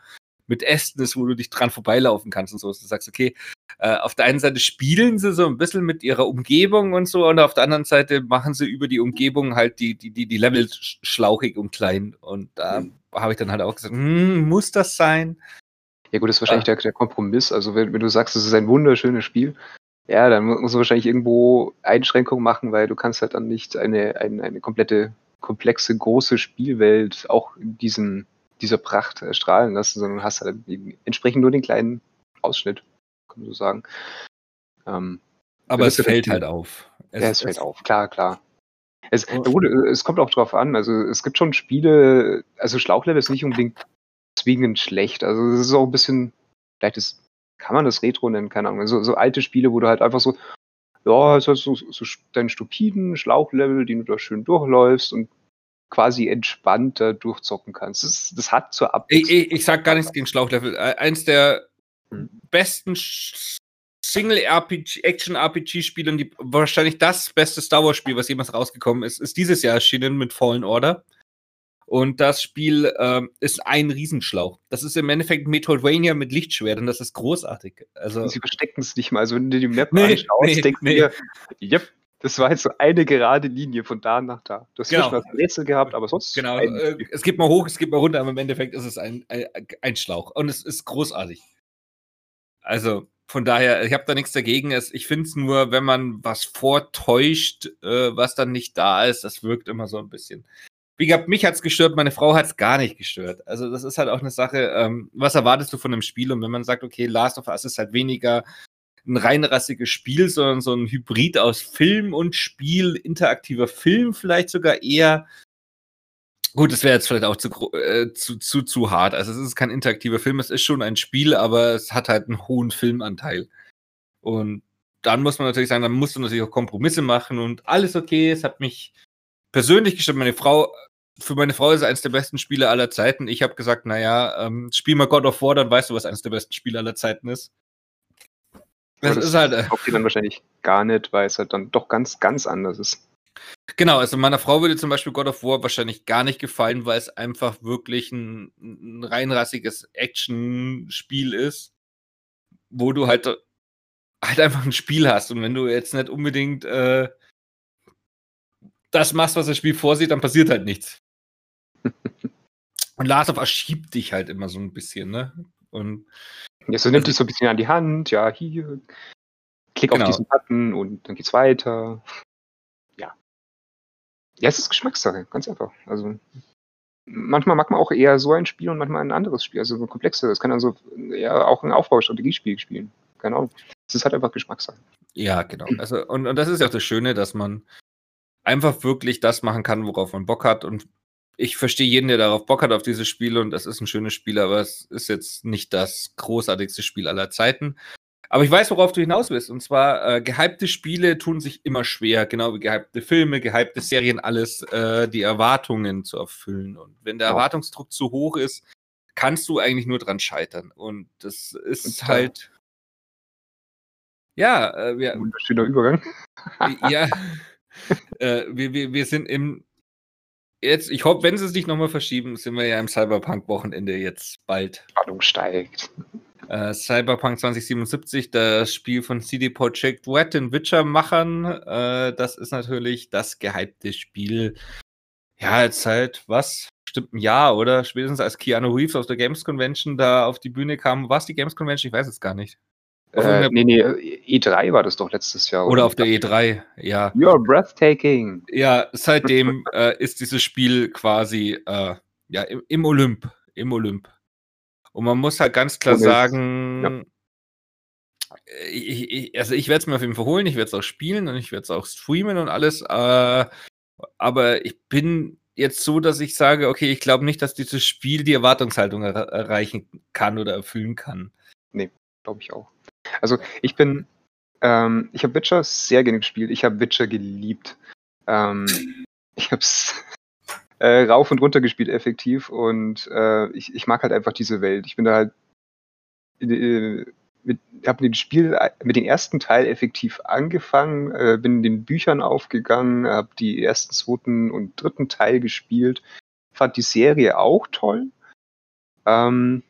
mit Ästen ist, wo du dich dran vorbeilaufen kannst und so. Du sagst, okay, äh, auf der einen Seite spielen sie so ein bisschen mit ihrer Umgebung und so, und auf der anderen Seite machen sie über die Umgebung halt die, die, die, die Level schlauchig und klein. Und da mhm. habe ich dann halt auch gesagt, hm, muss das sein? Ja, gut, das ist wahrscheinlich ah. der, der, Kompromiss. Also, wenn, wenn du sagst, es ist ein wunderschönes Spiel, ja, dann muss man wahrscheinlich irgendwo Einschränkungen machen, weil du kannst halt dann nicht eine, eine, eine komplette, komplexe, große Spielwelt auch in diesem dieser Pracht strahlen lassen, sondern hast halt entsprechend nur den kleinen Ausschnitt, kann man so sagen. Ähm, Aber es fällt halt auf. Es, ja, es, es fällt auf, klar, klar. Es, gut, es kommt auch drauf an. Also es gibt schon Spiele, also Schlauchlevel ist nicht unbedingt zwingend schlecht. Also es ist auch ein bisschen, vielleicht ist, kann man das Retro nennen, keine Ahnung. So, so alte Spiele, wo du halt einfach so, ja, so, so, so deinen stupiden Schlauchlevel, den du da schön durchläufst und quasi entspannter durchzocken kannst. Das, das hat zur Abwechslung. Ich, ich, ich, sag gar nichts gegen Schlauchlevel. Eins der hm. besten Single-Action-RPG-Spiele und die, wahrscheinlich das beste Star Wars-Spiel, was jemals rausgekommen ist, ist dieses Jahr erschienen mit Fallen Order. Und das Spiel ähm, ist ein Riesenschlauch. Das ist im Endeffekt Metroidvania mit Lichtschwert und das ist großartig. Also, Sie verstecken es nicht mal. Also wenn du die Map nee, anschaust, nee, denkst nee. du dir, yep, das war jetzt so eine gerade Linie von da nach da. Du hast genau. ein Rätsel gehabt, aber sonst. Genau, äh, es geht mal hoch, es geht mal runter, aber im Endeffekt ist es ein, ein, ein Schlauch. Und es ist großartig. Also, von daher, ich habe da nichts dagegen. Ich finde es nur, wenn man was vortäuscht, äh, was dann nicht da ist, das wirkt immer so ein bisschen. Wie gesagt, mich hat es gestört, meine Frau hat es gar nicht gestört. Also, das ist halt auch eine Sache, ähm, was erwartest du von einem Spiel? Und wenn man sagt, okay, Last of Us ist halt weniger ein reinrassiges Spiel, sondern so ein Hybrid aus Film und Spiel, interaktiver Film vielleicht sogar eher. Gut, es wäre jetzt vielleicht auch zu, äh, zu, zu, zu hart. Also es ist kein interaktiver Film, es ist schon ein Spiel, aber es hat halt einen hohen Filmanteil. Und dann muss man natürlich sagen, dann musst du natürlich auch Kompromisse machen und alles okay. Es hat mich persönlich gestimmt. Meine Frau, für meine Frau ist es eines der besten Spiele aller Zeiten. Ich habe gesagt, naja, ähm, spiel mal God of War, dann weißt du, was eines der besten Spiele aller Zeiten ist. Das, das ist halt. Äh, die dann wahrscheinlich gar nicht, weil es halt dann doch ganz, ganz anders ist. Genau, also meiner Frau würde zum Beispiel God of War wahrscheinlich gar nicht gefallen, weil es einfach wirklich ein, ein reinrassiges Action-Spiel ist, wo du halt, halt einfach ein Spiel hast. Und wenn du jetzt nicht unbedingt äh, das machst, was das Spiel vorsieht, dann passiert halt nichts. Und Last of Us schiebt dich halt immer so ein bisschen, ne? Und Jetzt so nimmt dich so ein bisschen an die Hand, ja, hier, klick genau. auf diesen Button und dann geht's weiter. Ja, es ist Geschmackssache, ganz einfach. Also manchmal mag man auch eher so ein Spiel und manchmal ein anderes Spiel, also ein komplexeres. Kann also eher auch ein Aufbaustrategiespiel spielen. Keine Ahnung. Es ist halt einfach Geschmackssache. Ja, genau. Also, und, und das ist ja auch das Schöne, dass man einfach wirklich das machen kann, worauf man Bock hat. Und ich verstehe jeden, der darauf Bock hat, auf dieses Spiel. Und das ist ein schönes Spiel, aber es ist jetzt nicht das großartigste Spiel aller Zeiten. Aber ich weiß, worauf du hinaus willst. Und zwar, äh, gehypte Spiele tun sich immer schwer, genau wie gehypte Filme, gehypte Serien, alles, äh, die Erwartungen zu erfüllen. Und wenn der Erwartungsdruck zu hoch ist, kannst du eigentlich nur dran scheitern. Und das ist halt. Ja, äh, wir. Wunderschöner Übergang. ja. äh, wir, wir, wir sind im. Jetzt, ich hoffe, wenn sie es nicht nochmal verschieben, sind wir ja im Cyberpunk-Wochenende jetzt bald. Spannung steigt. Äh, Cyberpunk 2077, das Spiel von CD Projekt Red, den Witcher-Machern, äh, das ist natürlich das gehypte Spiel. Ja, jetzt halt, was? Stimmt ein Jahr, oder? Spätestens als Keanu Reeves aus der Games Convention da auf die Bühne kam. War es die Games Convention? Ich weiß es gar nicht. Äh, nee, nee, E3 war das doch letztes Jahr. Oder, oder auf der E3, ja. You're breathtaking. Ja, seitdem äh, ist dieses Spiel quasi äh, ja, im, im Olymp. Im Olymp. Und man muss halt ganz klar sagen, ja. ich, ich, also ich werde es mir auf jeden Fall holen, ich werde es auch spielen und ich werde es auch streamen und alles. Äh, aber ich bin jetzt so, dass ich sage, okay, ich glaube nicht, dass dieses Spiel die Erwartungshaltung er erreichen kann oder erfüllen kann. Nee, glaube ich auch. Also ich bin, ähm, ich habe Witcher sehr gerne gespielt. Ich habe Witcher geliebt. Ähm, ich habe es äh, rauf und runter gespielt effektiv und äh, ich, ich mag halt einfach diese Welt. Ich bin da halt äh, mit, habe dem Spiel mit dem ersten Teil effektiv angefangen, äh, bin in den Büchern aufgegangen, habe die ersten, zweiten und dritten Teil gespielt, fand die Serie auch toll. Ähm,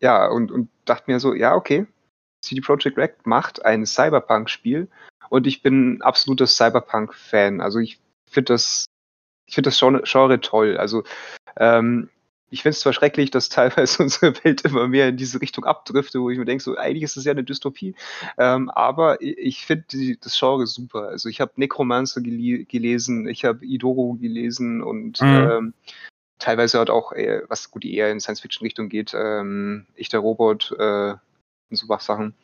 ja, und, und dachte mir so, ja, okay, CD Projekt Red macht ein Cyberpunk-Spiel und ich bin ein absoluter Cyberpunk-Fan. Also ich finde das ich finde das Genre toll. Also ähm, ich finde es zwar schrecklich, dass teilweise unsere Welt immer mehr in diese Richtung abdriftet, wo ich mir denke, so eigentlich ist das ja eine Dystopie, ähm, aber ich finde das Genre super. Also ich habe Necromancer gel gelesen, ich habe Idoro gelesen und mhm. ähm, teilweise hat auch, äh, was gut eher in Science-Fiction-Richtung geht, ähm, Ich der Robot äh, und so was Sachen.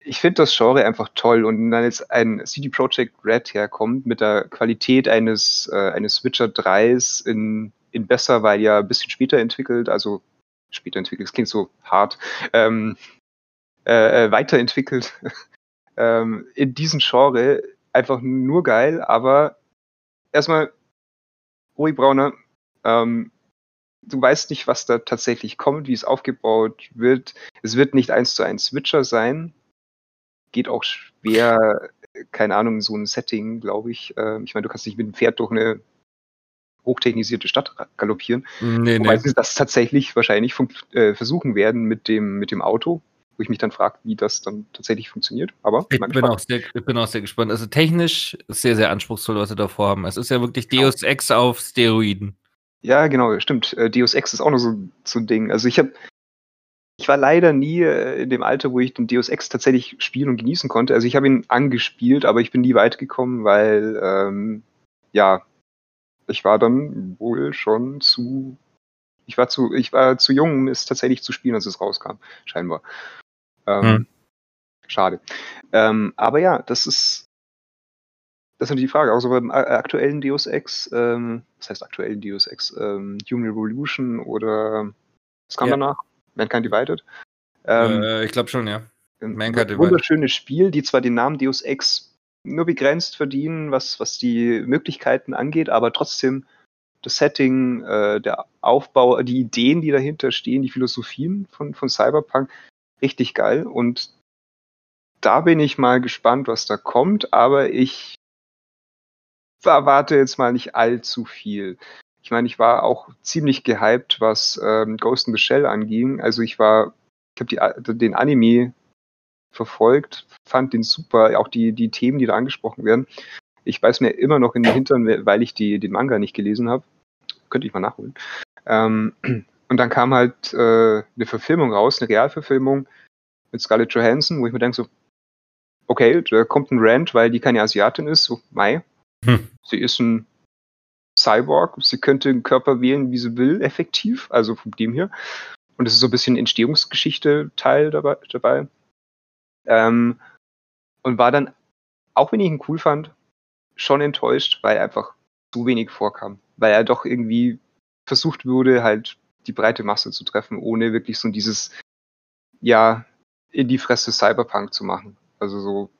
Ich finde das Genre einfach toll. Und dann jetzt ein CD Projekt Red herkommt mit der Qualität eines, äh, eines Witcher 3s in, in besser, weil ja ein bisschen später entwickelt, also später entwickelt, das klingt so hart, ähm, äh, äh weiterentwickelt, ähm, in diesem Genre einfach nur geil, aber erstmal, Rui Brauner, ähm, du weißt nicht, was da tatsächlich kommt, wie es aufgebaut wird. Es wird nicht eins zu eins Witcher sein, geht auch schwer, keine Ahnung, so ein Setting, glaube ich. Äh, ich meine, du kannst nicht mit dem Pferd durch eine hochtechnisierte Stadt galoppieren. Nee, Wobei nee. sie das tatsächlich wahrscheinlich äh, versuchen werden mit dem, mit dem Auto, wo ich mich dann frage, wie das dann tatsächlich funktioniert. Aber ich bin, auch sehr, ich bin auch sehr gespannt. Also technisch sehr, sehr anspruchsvoll, was sie da vorhaben. Es ist ja wirklich genau. Deus Ex auf Steroiden. Ja, genau, stimmt. Äh, Deus Ex ist auch noch so, so ein Ding. Also ich habe ich war leider nie äh, in dem Alter, wo ich den Deus Ex tatsächlich spielen und genießen konnte. Also ich habe ihn angespielt, aber ich bin nie weit gekommen, weil ähm, ja, ich war dann wohl schon zu, ich war zu, ich war zu jung, um es tatsächlich zu spielen, als es rauskam, scheinbar. Ähm, hm. Schade. Ähm, aber ja, das ist Das ist die Frage. Auch so beim aktuellen Deus Ex, ähm, was heißt aktuellen Deus Ex, ähm, Human Revolution oder was kam ja. danach? Mankind Divided? Ähm, äh, ich glaube schon, ja. Mankind Divided. Wunderschönes Spiel, die zwar den Namen Deus Ex nur begrenzt verdienen, was, was die Möglichkeiten angeht, aber trotzdem das Setting, äh, der Aufbau, die Ideen, die dahinter stehen, die Philosophien von, von Cyberpunk, richtig geil. Und da bin ich mal gespannt, was da kommt, aber ich erwarte jetzt mal nicht allzu viel. Ich meine, ich war auch ziemlich gehypt, was ähm, Ghost in the Shell anging. Also ich war, ich habe den Anime verfolgt, fand den super, auch die, die Themen, die da angesprochen werden. Ich weiß mir immer noch in den Hintern, weil ich die, den Manga nicht gelesen habe. Könnte ich mal nachholen. Ähm, und dann kam halt äh, eine Verfilmung raus, eine Realverfilmung mit Scarlett Johansson, wo ich mir denke so, okay, da kommt ein Rant, weil die keine Asiatin ist, so, Mai. Hm. Sie ist ein Cyborg, sie könnte den Körper wählen, wie sie will, effektiv, also von dem hier. Und es ist so ein bisschen Entstehungsgeschichte-Teil dabei. dabei. Ähm, und war dann, auch wenn ich ihn cool fand, schon enttäuscht, weil er einfach zu wenig vorkam. Weil er doch irgendwie versucht wurde, halt die breite Masse zu treffen, ohne wirklich so dieses, ja, in die Fresse Cyberpunk zu machen. Also so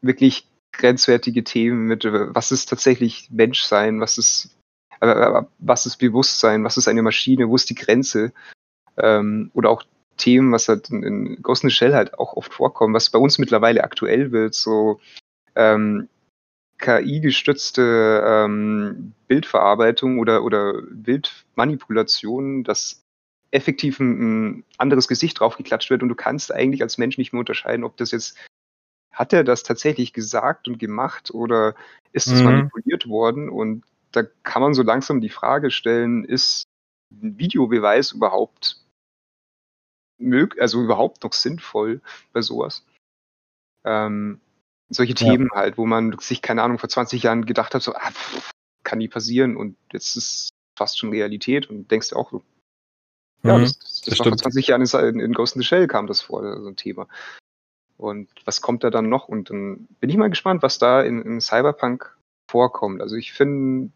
wirklich grenzwertige Themen mit, was ist tatsächlich Menschsein, was ist, äh, was ist Bewusstsein, was ist eine Maschine, wo ist die Grenze? Ähm, oder auch Themen, was halt in, in Ghost in the Shell halt auch oft vorkommen, was bei uns mittlerweile aktuell wird, so ähm, KI-gestützte ähm, Bildverarbeitung oder, oder Bildmanipulation, dass effektiv ein, ein anderes Gesicht draufgeklatscht wird und du kannst eigentlich als Mensch nicht mehr unterscheiden, ob das jetzt hat er das tatsächlich gesagt und gemacht oder ist es mhm. manipuliert worden? Und da kann man so langsam die Frage stellen, ist ein Videobeweis überhaupt mög also überhaupt noch sinnvoll bei sowas? Ähm, solche ja. Themen halt, wo man sich, keine Ahnung, vor 20 Jahren gedacht hat, so, ah, kann nie passieren und jetzt ist fast schon Realität und denkst du auch so, ja, mhm, das, das, das, war vor 20 Jahren in, in Ghost in the Shell kam das vor, so ein Thema. Und was kommt da dann noch? Und dann bin ich mal gespannt, was da in, in Cyberpunk vorkommt. Also ich finde,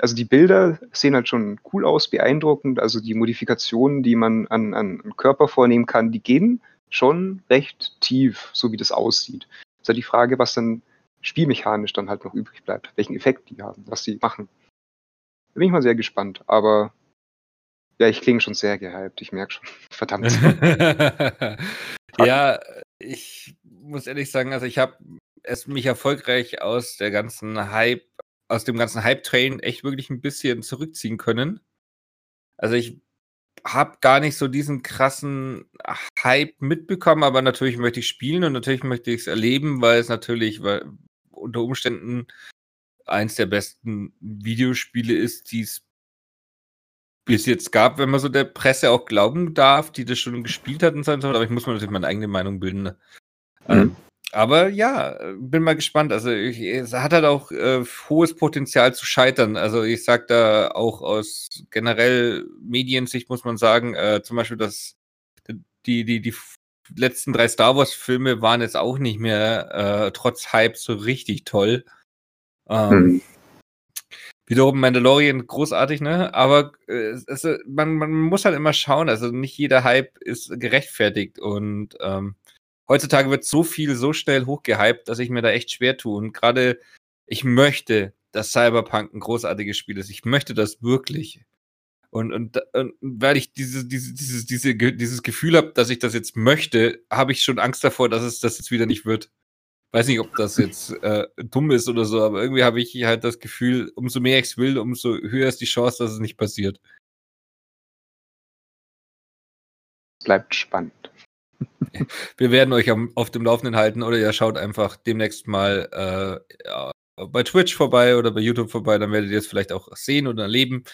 also die Bilder sehen halt schon cool aus, beeindruckend. Also die Modifikationen, die man an, an Körper vornehmen kann, die gehen schon recht tief, so wie das aussieht. ist halt die Frage, was dann spielmechanisch dann halt noch übrig bleibt, welchen Effekt die haben, was sie machen. Da bin ich mal sehr gespannt. Aber ja, ich klinge schon sehr gehypt, ich merke schon. Verdammt. ja, ich muss ehrlich sagen, also ich habe es mich erfolgreich aus der ganzen Hype, aus dem ganzen Hype-Train echt wirklich ein bisschen zurückziehen können. Also ich habe gar nicht so diesen krassen Hype mitbekommen, aber natürlich möchte ich spielen und natürlich möchte ich es erleben, weil es natürlich weil unter Umständen eins der besten Videospiele ist, die es bis jetzt gab, wenn man so der Presse auch glauben darf, die das schon gespielt hat und so, aber ich muss mir natürlich meine eigene Meinung bilden. Ne? Mhm. Ähm, aber ja, bin mal gespannt. Also ich, es hat halt auch äh, hohes Potenzial zu scheitern. Also ich sag da auch aus generell Mediensicht muss man sagen, äh, zum Beispiel, dass die, die, die letzten drei Star Wars-Filme waren jetzt auch nicht mehr äh, trotz Hype so richtig toll. Ähm, mhm. Wiederum Mandalorian großartig, ne? Aber äh, es, man, man muss halt immer schauen, also nicht jeder Hype ist gerechtfertigt und ähm, heutzutage wird so viel so schnell hochgehypt, dass ich mir da echt schwer tue. Und gerade ich möchte, dass Cyberpunk ein großartiges Spiel ist. Ich möchte das wirklich. Und, und, und weil ich diese, diese, diese, diese, dieses Gefühl habe, dass ich das jetzt möchte, habe ich schon Angst davor, dass es das jetzt wieder nicht wird weiß nicht, ob das jetzt äh, dumm ist oder so, aber irgendwie habe ich halt das Gefühl, umso mehr ich es will, umso höher ist die Chance, dass es nicht passiert. Bleibt spannend. Wir werden euch am, auf dem Laufenden halten oder ihr schaut einfach demnächst mal äh, ja, bei Twitch vorbei oder bei YouTube vorbei, dann werdet ihr es vielleicht auch sehen oder erleben.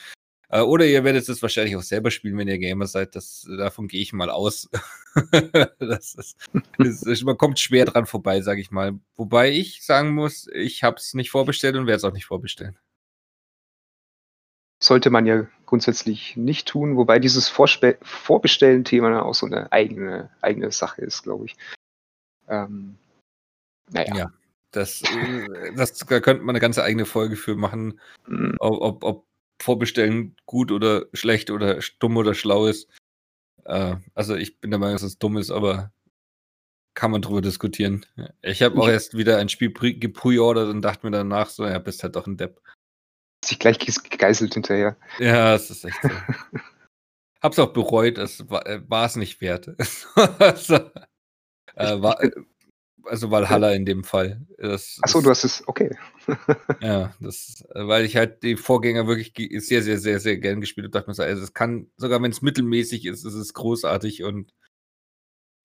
Äh, oder ihr werdet es wahrscheinlich auch selber spielen, wenn ihr Gamer seid. Das, davon gehe ich mal aus. das ist, ist, man kommt schwer dran vorbei, sage ich mal. Wobei ich sagen muss, ich habe es nicht vorbestellt und werde es auch nicht vorbestellen. Sollte man ja grundsätzlich nicht tun, wobei dieses Vorspe Vorbestellen-Thema auch so eine eigene, eigene Sache ist, glaube ich. Ähm, naja. Ja. Das, äh, das, da könnte man eine ganze eigene Folge für machen, Mhm. ob, ob, ob Vorbestellen gut oder schlecht oder dumm oder schlau ist. Äh, also ich bin der Meinung, dass es dumm ist, aber kann man drüber diskutieren. Ich habe auch erst wieder ein Spiel pre- gepreordert und dachte mir danach so, ja, bist halt doch ein Depp. Sich gleich gegeißelt hinterher. Ja, es ist echt so. Hab's auch bereut, es war äh, war es nicht wert. also, äh, war, also Valhalla in dem Fall. Das, Achso, du hast es, okay. Ja, das, weil ich halt die Vorgänger wirklich sehr, sehr, sehr, sehr gern gespielt habe. Dachte mir so, also es kann, sogar wenn es mittelmäßig ist, ist es großartig und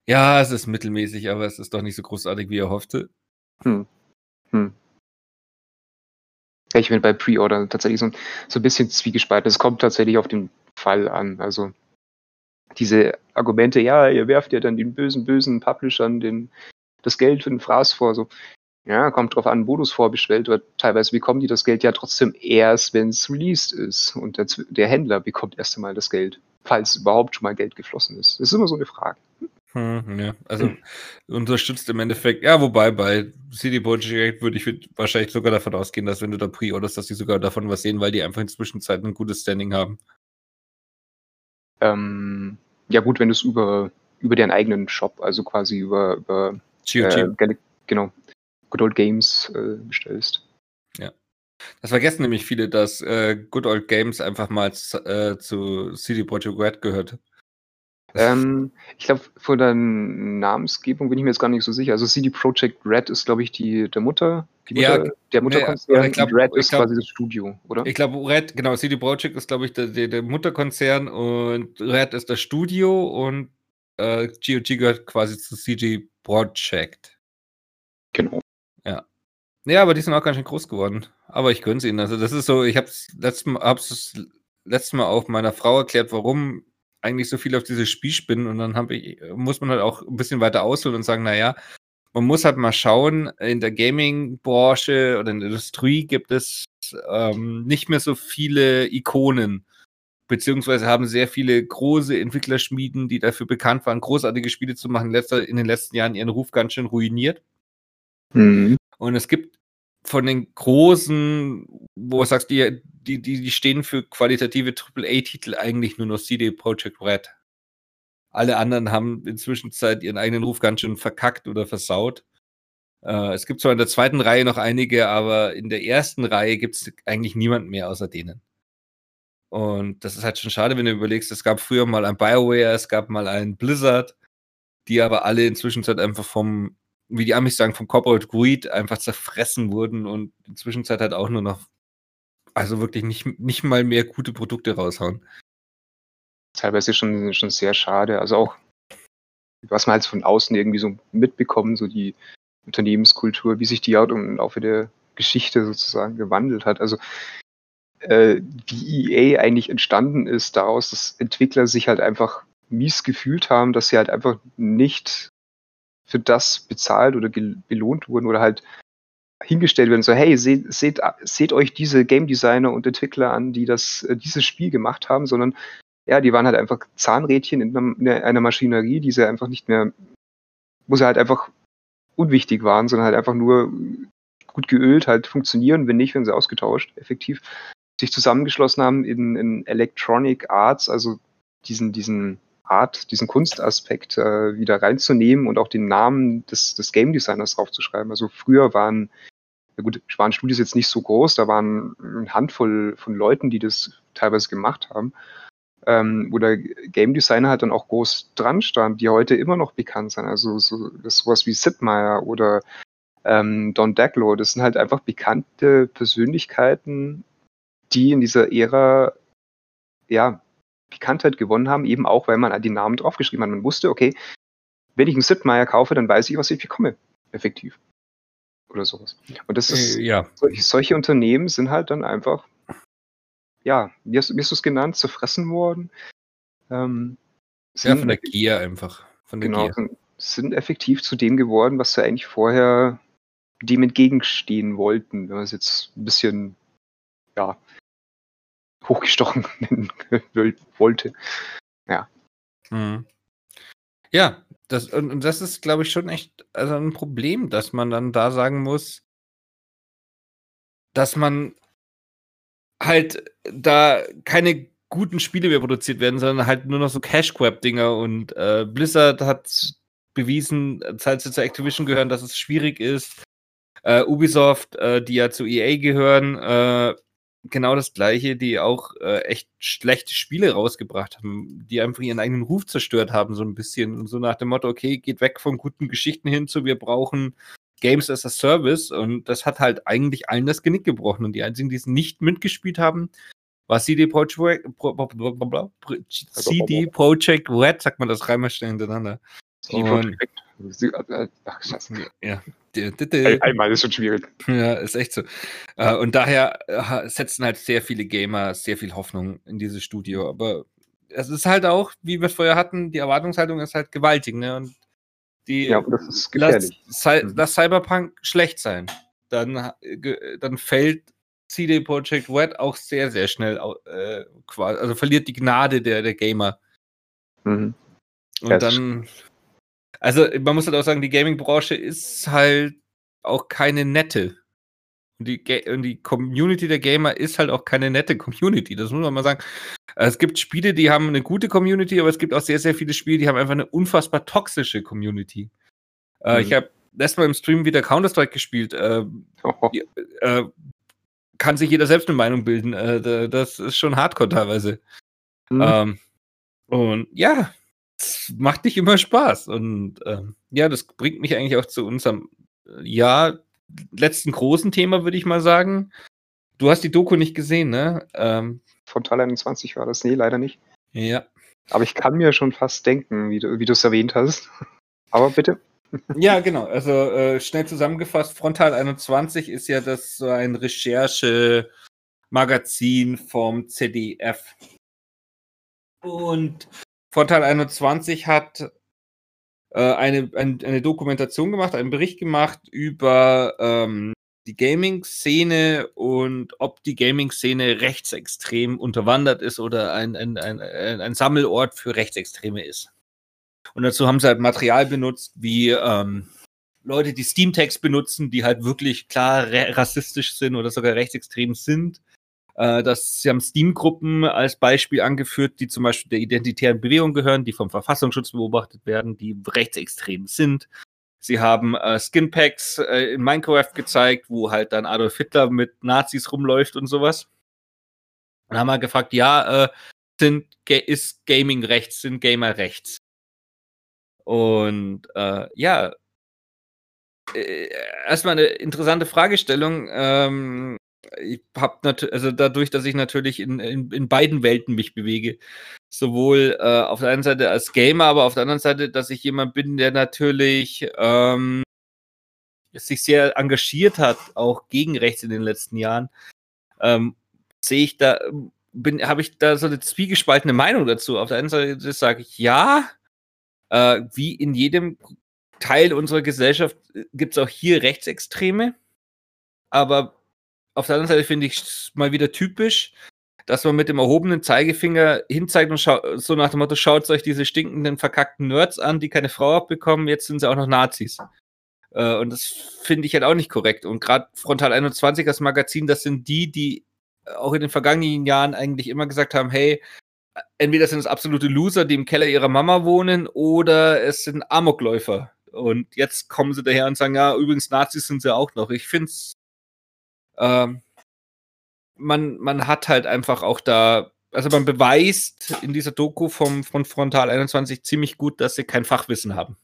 ja, es ist mittelmäßig, aber es ist doch nicht so großartig, wie er hoffte. Hm. Hm. Ja, ich bin bei Pre-Order tatsächlich so, ein- so ein bisschen zwiegespalten. Es kommt tatsächlich auf den Fall an. Also diese Argumente, ja, ihr werft ja dann den bösen, bösen Publishern den, das Geld für den Fraß vor. So, ja, kommt drauf an, wo du es vorbestellt wird. Teilweise bekommen die das Geld ja trotzdem erst, wenn es released ist. Und der, der Händler bekommt erst einmal das Geld, falls überhaupt schon mal Geld geflossen ist. Das ist immer so eine Frage. Hm, ja, also unterstützt im Endeffekt, ja, wobei bei CD Projekt würde ich würd wahrscheinlich sogar davon ausgehen, dass wenn du da pre-orderst, dass die sogar davon was sehen, weil die einfach inzwischen Zeit ein gutes Standing haben. Ähm, ja gut, wenn du es über, über deren eigenen Shop, also quasi über, über GOG. äh, Gal- genau, Good Old Games äh, bestellst. Das vergessen nämlich viele, dass äh, Good Old Games einfach mal äh, zu CD Projekt Red gehört. Ähm, ich glaube, von der Namensgebung bin ich mir jetzt gar nicht so sicher. Also CD Projekt Red ist, glaube ich, die der Mutter, die Ja, Mutter der nee, Mutterkonzern. ich glaub- Red ist glaub- quasi das Studio, oder? Ich glaube, Red, genau, CD Projekt ist, glaube ich, der, der, der Mutterkonzern und Red ist das Studio und äh, GOG gehört quasi zu CD Projekt. genau. Ja, aber die sind auch ganz schön groß geworden. Aber ich gönn's ihnen. Also, das ist so, ich hab's letztes Mal, hab's das letzte Mal auch meiner Frau erklärt, warum eigentlich so viel auf dieses Spiel spinnen. Und dann ich, muss man halt auch ein bisschen weiter ausholen und sagen, naja, man muss halt mal schauen, in der Gaming-Branche oder in der Industrie gibt es ähm, nicht mehr so viele Ikonen. Beziehungsweise haben sehr viele große Entwicklerschmieden, die dafür bekannt waren, großartige Spiele zu machen, letzter, in den letzten Jahren ihren Ruf ganz schön ruiniert. Mhm. Und es gibt von den großen, wo du sagst, die, die, die, die stehen für qualitative AAA-Titel eigentlich nur noch CD Projekt Red. Alle anderen haben inzwischen Zeit ihren eigenen Ruf ganz schön verkackt oder versaut. Äh, es gibt zwar in der zweiten Reihe noch einige, aber in der ersten Reihe gibt es eigentlich niemanden mehr außer denen. Und das ist halt schon schade, wenn du überlegst, es gab früher mal ein BioWare, es gab mal ein Blizzard, die aber alle inzwischen halt einfach vom, wie die Amis sagen, vom Corporate Greed einfach zerfressen wurden und inzwischen halt auch nur noch, also wirklich nicht, nicht mal mehr gute Produkte raushauen. Teilweise schon, schon sehr schade. Also auch, was man halt von außen irgendwie so mitbekommen, so die Unternehmenskultur, wie sich die auch im Laufe der Geschichte sozusagen gewandelt hat. Also äh, wie EA eigentlich entstanden ist daraus, dass Entwickler sich halt einfach mies gefühlt haben, dass sie halt einfach nicht für das bezahlt oder belohnt wurden oder halt hingestellt werden, so hey, seht, seht, seht euch diese Game Designer und Entwickler an, die das, äh, dieses Spiel gemacht haben, sondern ja, die waren halt einfach Zahnrädchen in einer, in einer Maschinerie, die sie einfach nicht mehr, wo sie halt einfach unwichtig waren, sondern halt einfach nur gut geölt halt funktionieren, wenn nicht, wenn sie ausgetauscht, effektiv, sich zusammengeschlossen haben in, in Electronic Arts, also diesen, diesen Art, diesen Kunstaspekt äh, wieder reinzunehmen und auch den Namen des, des Game Designers draufzuschreiben. Also früher waren, ja gut, waren Studios jetzt nicht so groß, da waren eine Handvoll von Leuten, die das teilweise gemacht haben, ähm, wo der Game Designer halt dann auch groß dran stand, die heute immer noch bekannt sind. Also so, das sowas wie Sid Meier oder ähm, Don Daglow, das sind halt einfach bekannte Persönlichkeiten, die in dieser Ära ja Bekanntheit gewonnen haben, eben auch, weil man die Namen draufgeschrieben hat. Man wusste, okay, wenn ich einen Sid Meier kaufe, dann weiß ich, was ich bekomme. Effektiv. Oder sowas. Und das ist, Äh, ja. solche, Unternehmen sind halt dann einfach, ja, wie hast, wie hast du es genannt, zerfressen worden. Ähm, Ja, sind von der Gier einfach. Der genau, Gier. sind effektiv zu dem geworden, was sie eigentlich vorher dem entgegenstehen wollten, wenn man es jetzt ein bisschen, ja, hochgestochen wollte. Mhm. Ja, das, und, und das ist, glaube ich, schon echt also ein Problem, dass man dann da sagen muss, dass man halt da keine guten Spiele mehr produziert werden, sondern halt nur noch so Cash-Grab-Dinger und äh, Blizzard hat bewiesen, seit sie zu Activision gehören, dass es schwierig ist. Äh, Ubisoft, äh, die ja zu EA gehören, äh, genau das gleiche, die auch äh, echt schlechte Spiele rausgebracht haben, die einfach ihren eigenen Ruf zerstört haben, so ein bisschen. Und so nach dem Motto, okay, geht weg von guten Geschichten hin zu, wir brauchen Games as a Service. Und das hat halt eigentlich allen das Genick gebrochen. Und die einzigen, die es nicht mitgespielt haben, war CD Projekt, Red, sagt man das dreimal schnell hintereinander. CD. Ach, scheiße. Ja. Einmal ist schon schwierig. Ja, ist echt so. Äh, und daher äh, setzen halt sehr viele Gamer sehr viel Hoffnung in dieses Studio. Aber es ist halt auch, wie wir es vorher hatten, die Erwartungshaltung ist halt gewaltig. Ne? Und die, ja, das ist gefährlich. Lass, mhm. lass Cyberpunk schlecht sein. Dann, dann fällt CD Projekt Red auch sehr, sehr schnell, äh, quasi, also verliert die Gnade der, der Gamer. Mhm. Und ja, dann also man muss halt auch sagen, die Gaming-Branche ist halt auch keine nette. Und die, und die Community der Gamer ist halt auch keine nette Community. Das muss man mal sagen. Es gibt Spiele, die haben eine gute Community, aber es gibt auch sehr, sehr viele Spiele, die haben einfach eine unfassbar toxische Community. Äh, mhm. ich habe letztes Mal im Stream wieder Counter-Strike gespielt. Äh, oh. äh, kann sich jeder selbst eine Meinung bilden. Äh, das ist schon hardcore teilweise. Mhm. Ähm, und ja, macht nicht immer Spaß. Und ähm, ja, das bringt mich eigentlich auch zu unserem, äh, ja, letzten großen Thema, würde ich mal sagen. Du hast die Doku nicht gesehen, ne? Ähm, Teil 21 war das, nee, leider nicht. Ja. Aber ich kann mir schon fast denken, wie du es erwähnt hast. Aber bitte. Ja, genau. Also äh, schnell zusammengefasst, Frontal 21 ist ja das so ein Recherche-Magazin vom ZDF. Und Vorteil 21 hat äh, eine, ein, eine Dokumentation gemacht, einen Bericht gemacht über ähm, die Gaming-Szene und ob die Gaming-Szene rechtsextrem unterwandert ist oder ein, ein, ein, ein, Sammelort für Rechtsextreme ist. Und dazu haben sie halt Material benutzt, wie ähm, Leute, die Steam-Tags benutzen, die halt wirklich klar rassistisch sind oder sogar rechtsextrem sind. Äh, das, sie haben Steam-Gruppen als Beispiel angeführt, die zum Beispiel der identitären Bewegung gehören, die vom Verfassungsschutz beobachtet werden, die rechtsextrem sind. Sie haben äh, Skinpacks äh, in Minecraft gezeigt, wo halt dann Adolf Hitler mit Nazis rumläuft und sowas. Und haben wir gefragt, ja, äh, sind, ist Gaming rechts, sind Gamer rechts? Und äh, ja, äh, erstmal eine interessante Fragestellung. Ähm, ich habe natürlich, also dadurch, dass ich natürlich in, in, in, beiden Welten mich bewege, sowohl äh, auf der einen Seite als Gamer, aber auf der anderen Seite, dass ich jemand bin, der natürlich ähm, sich sehr engagiert hat, auch gegen rechts in den letzten Jahren, ähm, sehe ich da, bin, habe ich da so eine zwiegespaltene Meinung dazu. Auf der einen Seite sage ich ja, äh, wie in jedem Teil unserer Gesellschaft äh, gibt es auch hier Rechtsextreme, aber auf der anderen Seite finde ich es mal wieder typisch, dass man mit dem erhobenen Zeigefinger hinzeigt und so nach dem Motto, schaut euch diese stinkenden, verkackten Nerds an, die keine Frau abbekommen, jetzt sind sie auch noch Nazis. Äh, und das finde ich halt auch nicht korrekt. Und gerade Frontal 21, das Magazin, das sind die, die auch in den vergangenen Jahren eigentlich immer gesagt haben, hey, entweder sind es absolute Loser, die im Keller ihrer Mama wohnen, oder es sind Amokläufer. Und jetzt kommen sie daher und sagen, ja, übrigens Nazis sind sie auch noch. Ich finde es ähm, man, man hat halt einfach auch da, also man beweist in dieser Doku vom, von Frontal 21 ziemlich gut, dass sie kein Fachwissen haben.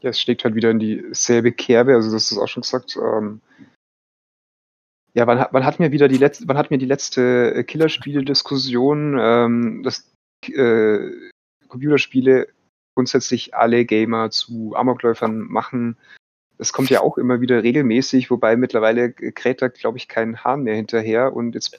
Ja, es steckt halt wieder in dieselbe Kerbe, also das ist auch schon gesagt. Ähm, ja, wann hat, wann hat mir wieder die letzte, wann hat mir die letzte Killerspiele-Diskussion, ähm, dass äh, Computerspiele grundsätzlich alle Gamer zu Amokläufern machen, das kommt ja auch immer wieder regelmäßig, wobei mittlerweile kräht da, glaube ich, kein Hahn mehr hinterher und jetzt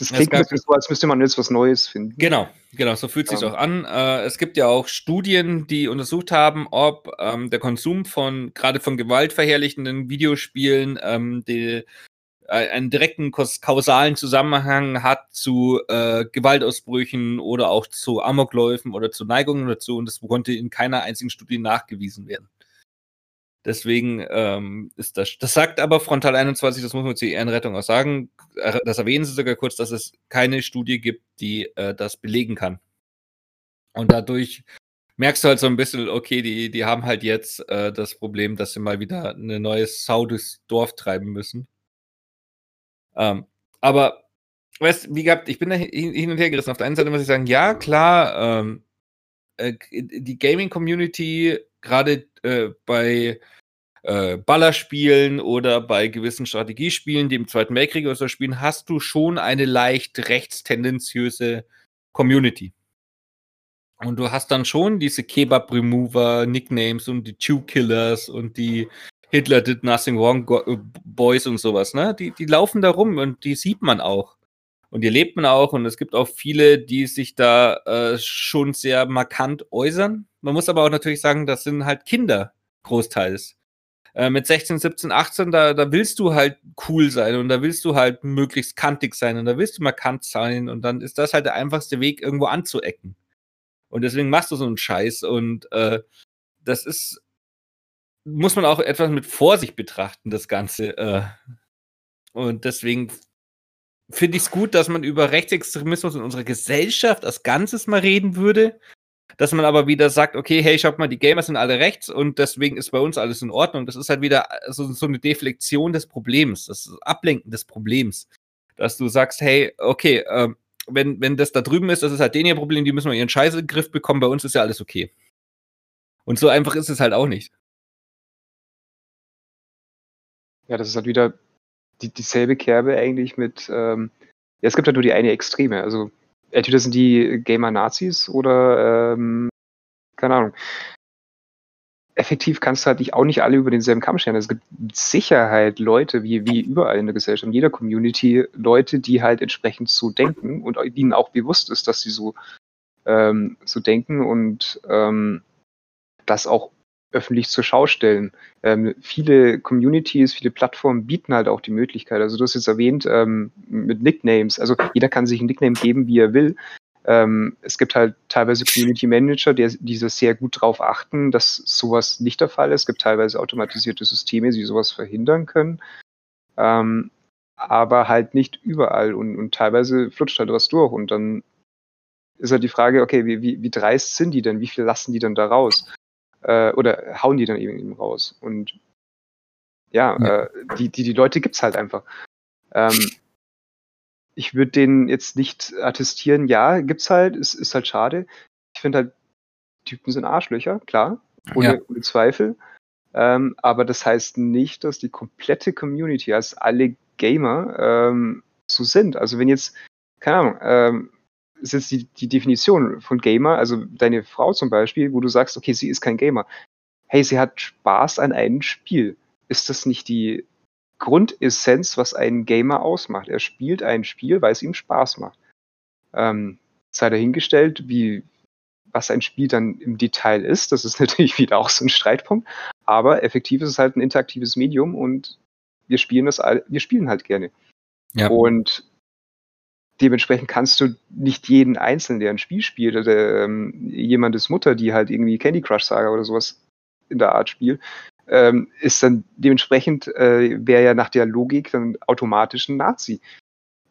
das klingt ein so, als müsste man jetzt was Neues finden. Genau, genau, so fühlt es sich auch an. Äh, es gibt ja auch Studien, die untersucht haben, ob ähm, der Konsum von gerade von gewaltverherrlichenden Videospielen ähm, die, äh, einen direkten kausalen Zusammenhang hat zu äh, Gewaltausbrüchen oder auch zu Amokläufen oder zu Neigungen dazu und das konnte in keiner einzigen Studie nachgewiesen werden. Deswegen ähm, ist das. Das sagt aber Frontal 21, das muss man zur Ehrenrettung auch sagen. Äh, das erwähnen sie sogar kurz, dass es keine Studie gibt, die äh, das belegen kann. Und dadurch merkst du halt so ein bisschen, okay, die, die haben halt jetzt äh, das Problem, dass sie mal wieder eine neue Sau durchs Dorf treiben müssen. Ähm, aber, weißt wie gehabt, ich bin da hin und her gerissen. Auf der einen Seite muss ich sagen, ja, klar, ähm, äh, die Gaming-Community, gerade äh, bei äh, Ballerspielen oder bei gewissen Strategiespielen, die im Zweiten Weltkrieg oder so spielen, hast du schon eine leicht rechtstendenziöse Community. Und du hast dann schon diese Kebab-Remover-Nicknames und die Chew-Killers und die Hitler did nothing wrong äh, Boys und sowas, ne? Die, die laufen da rum und die sieht man auch. Und die lebt man auch und es gibt auch viele, die sich da äh, schon sehr markant äußern. Man muss aber auch natürlich sagen, das sind halt Kinder großteils. Äh, mit 16, 17, 18, da, da willst du halt cool sein und da willst du halt möglichst kantig sein und da willst du markant sein und dann ist das halt der einfachste Weg, irgendwo anzuecken. Und deswegen machst du so einen Scheiß und äh, das ist muss man auch etwas mit Vorsicht betrachten, das Ganze. Äh. Und deswegen finde ich es gut, dass man über Rechtsextremismus in unserer Gesellschaft als Ganzes mal reden würde. Dass man aber wieder sagt, okay, hey, schaut mal, die Gamer sind alle rechts und deswegen ist bei uns alles in Ordnung. Das ist halt wieder so, so eine Deflexion des Problems, das Ablenken des Problems. Dass du sagst, hey, okay, äh, wenn, wenn das da drüben ist, das ist halt den ihr Problem, die müssen wir ihren Scheiß in den Griff bekommen, bei uns ist ja alles okay. Und so einfach ist es halt auch nicht. Ja, das ist halt wieder die, dieselbe Kerbe eigentlich mit, ähm, ja, es gibt halt nur die eine Extreme. Also entweder sind die Gamer-Nazis oder, ähm, keine Ahnung. Effektiv kannst du halt nicht, auch nicht alle über denselben Kamm scheren. Es gibt mit Sicherheit Leute, wie, wie überall in der Gesellschaft, in jeder Community, Leute, die halt entsprechend so denken und ihnen auch bewusst ist, dass sie so, ähm, so denken und ähm, das auch öffentlich zur Schau stellen. Ähm, viele Communities, viele Plattformen bieten halt auch die Möglichkeit. Also du hast jetzt erwähnt ähm, mit Nicknames. Also jeder kann sich ein Nickname geben, wie er will. Ähm, es gibt halt teilweise Community Manager, die diese sehr gut darauf achten, dass sowas nicht der Fall ist. Es gibt teilweise automatisierte Systeme, die sowas verhindern können. Ähm, aber halt nicht überall und, und teilweise flutscht halt was durch und dann ist halt die Frage, okay, wie, wie, wie dreist sind die denn? Wie viel lassen die denn da raus? Äh, oder hauen die dann eben raus. Und ja, ja. Äh, die, die, die Leute gibt's halt einfach. Ähm, ich würde denen jetzt nicht attestieren, ja, gibt's halt, ist, ist halt schade. Ich finde halt, Typen sind Arschlöcher, klar, ohne, ja. ohne Zweifel. Ähm, aber das heißt nicht, dass die komplette Community, also alle Gamer, ähm, so sind. Also wenn jetzt, keine Ahnung, ähm, ist jetzt die, die Definition von Gamer, also deine Frau zum Beispiel, wo du sagst, okay, sie ist kein Gamer. Hey, sie hat Spaß an einem Spiel. Ist das nicht die Grundessenz, was einen Gamer ausmacht? Er spielt ein Spiel, weil es ihm Spaß macht. Ähm, sei dahingestellt, wie, was ein Spiel dann im Detail ist. Das ist natürlich wieder auch so ein Streitpunkt. Aber effektiv ist es halt ein interaktives Medium und wir spielen das, wir spielen halt gerne. Ja. Und dementsprechend kannst du nicht jeden Einzelnen, der ein Spiel spielt, oder ähm, jemandes Mutter, die halt irgendwie Candy Crush Saga oder sowas in der Art spielt, ähm, ist dann dementsprechend, äh, wäre ja nach der Logik dann automatisch ein Nazi.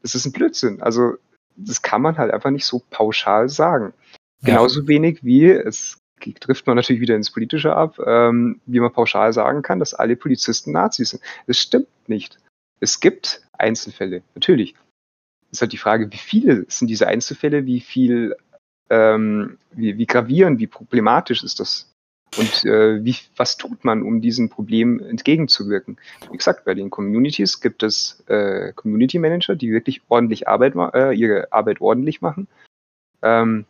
Das ist ein Blödsinn. Also, das kann man halt einfach nicht so pauschal sagen. Ja. Genauso wenig wie, es trifft man natürlich wieder ins Politische ab, ähm, wie man pauschal sagen kann, dass alle Polizisten Nazis sind. Das stimmt nicht. Es gibt Einzelfälle, natürlich ist halt die Frage, wie viele sind diese Einzelfälle, wie viel, ähm, wie, wie gravierend, wie problematisch ist das? Und äh, wie, was tut man, um diesem Problem entgegenzuwirken? Wie gesagt, bei den Communities gibt es äh, Community Manager, die wirklich ordentlich Arbeit, äh, ihre Arbeit ordentlich machen. Ähm,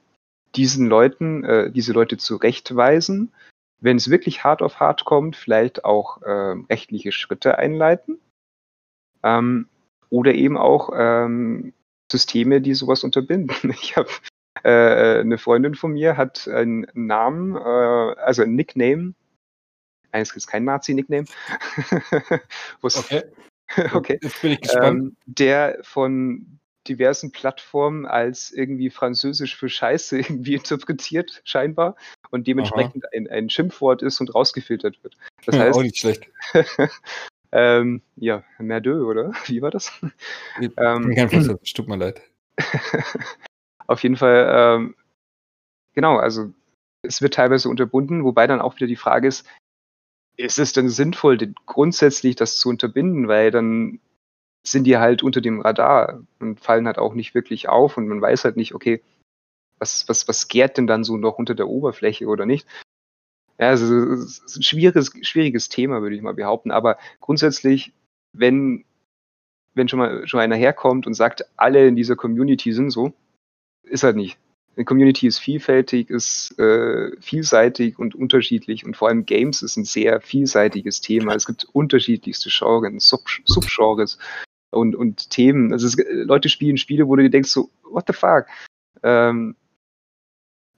diesen Leuten, äh, diese Leute zurechtweisen, wenn es wirklich hart auf hart kommt, vielleicht auch äh, rechtliche Schritte einleiten. Ähm, oder eben auch ähm, Systeme, die sowas unterbinden. Ich habe äh, eine Freundin von mir hat einen Namen, äh, also ein Nickname. Eines ist kein Nazi-Nickname. okay. okay. Jetzt bin ich gespannt. Ähm, der von diversen Plattformen als irgendwie französisch für Scheiße irgendwie interpretiert, scheinbar, und dementsprechend ein, ein Schimpfwort ist und rausgefiltert wird. Das Ja, heißt, auch nicht schlecht. Ähm, ja, Merdeux, oder? Wie war das? Ich Ähm, kein Französisch, tut mir leid. Auf jeden Fall, ähm, genau, also es wird teilweise unterbunden, wobei dann auch wieder die Frage ist, ist es denn sinnvoll, denn grundsätzlich das zu unterbinden, weil dann sind die halt unter dem Radar und fallen halt auch nicht wirklich auf und man weiß halt nicht, okay, was, was, was gärt denn dann so noch unter der Oberfläche oder nicht? Ja, es ist ein schwieriges, schwieriges Thema, würde ich mal behaupten, aber grundsätzlich, wenn, wenn schon mal schon einer herkommt und sagt, alle in dieser Community sind so, ist halt nicht. Eine Community ist vielfältig, ist äh, vielseitig und unterschiedlich und vor allem Games ist ein sehr vielseitiges Thema. Es gibt unterschiedlichste Genres, Sub Subgenres und, und Themen. Also es, Leute spielen Spiele, wo du dir denkst so, what the fuck? Ähm,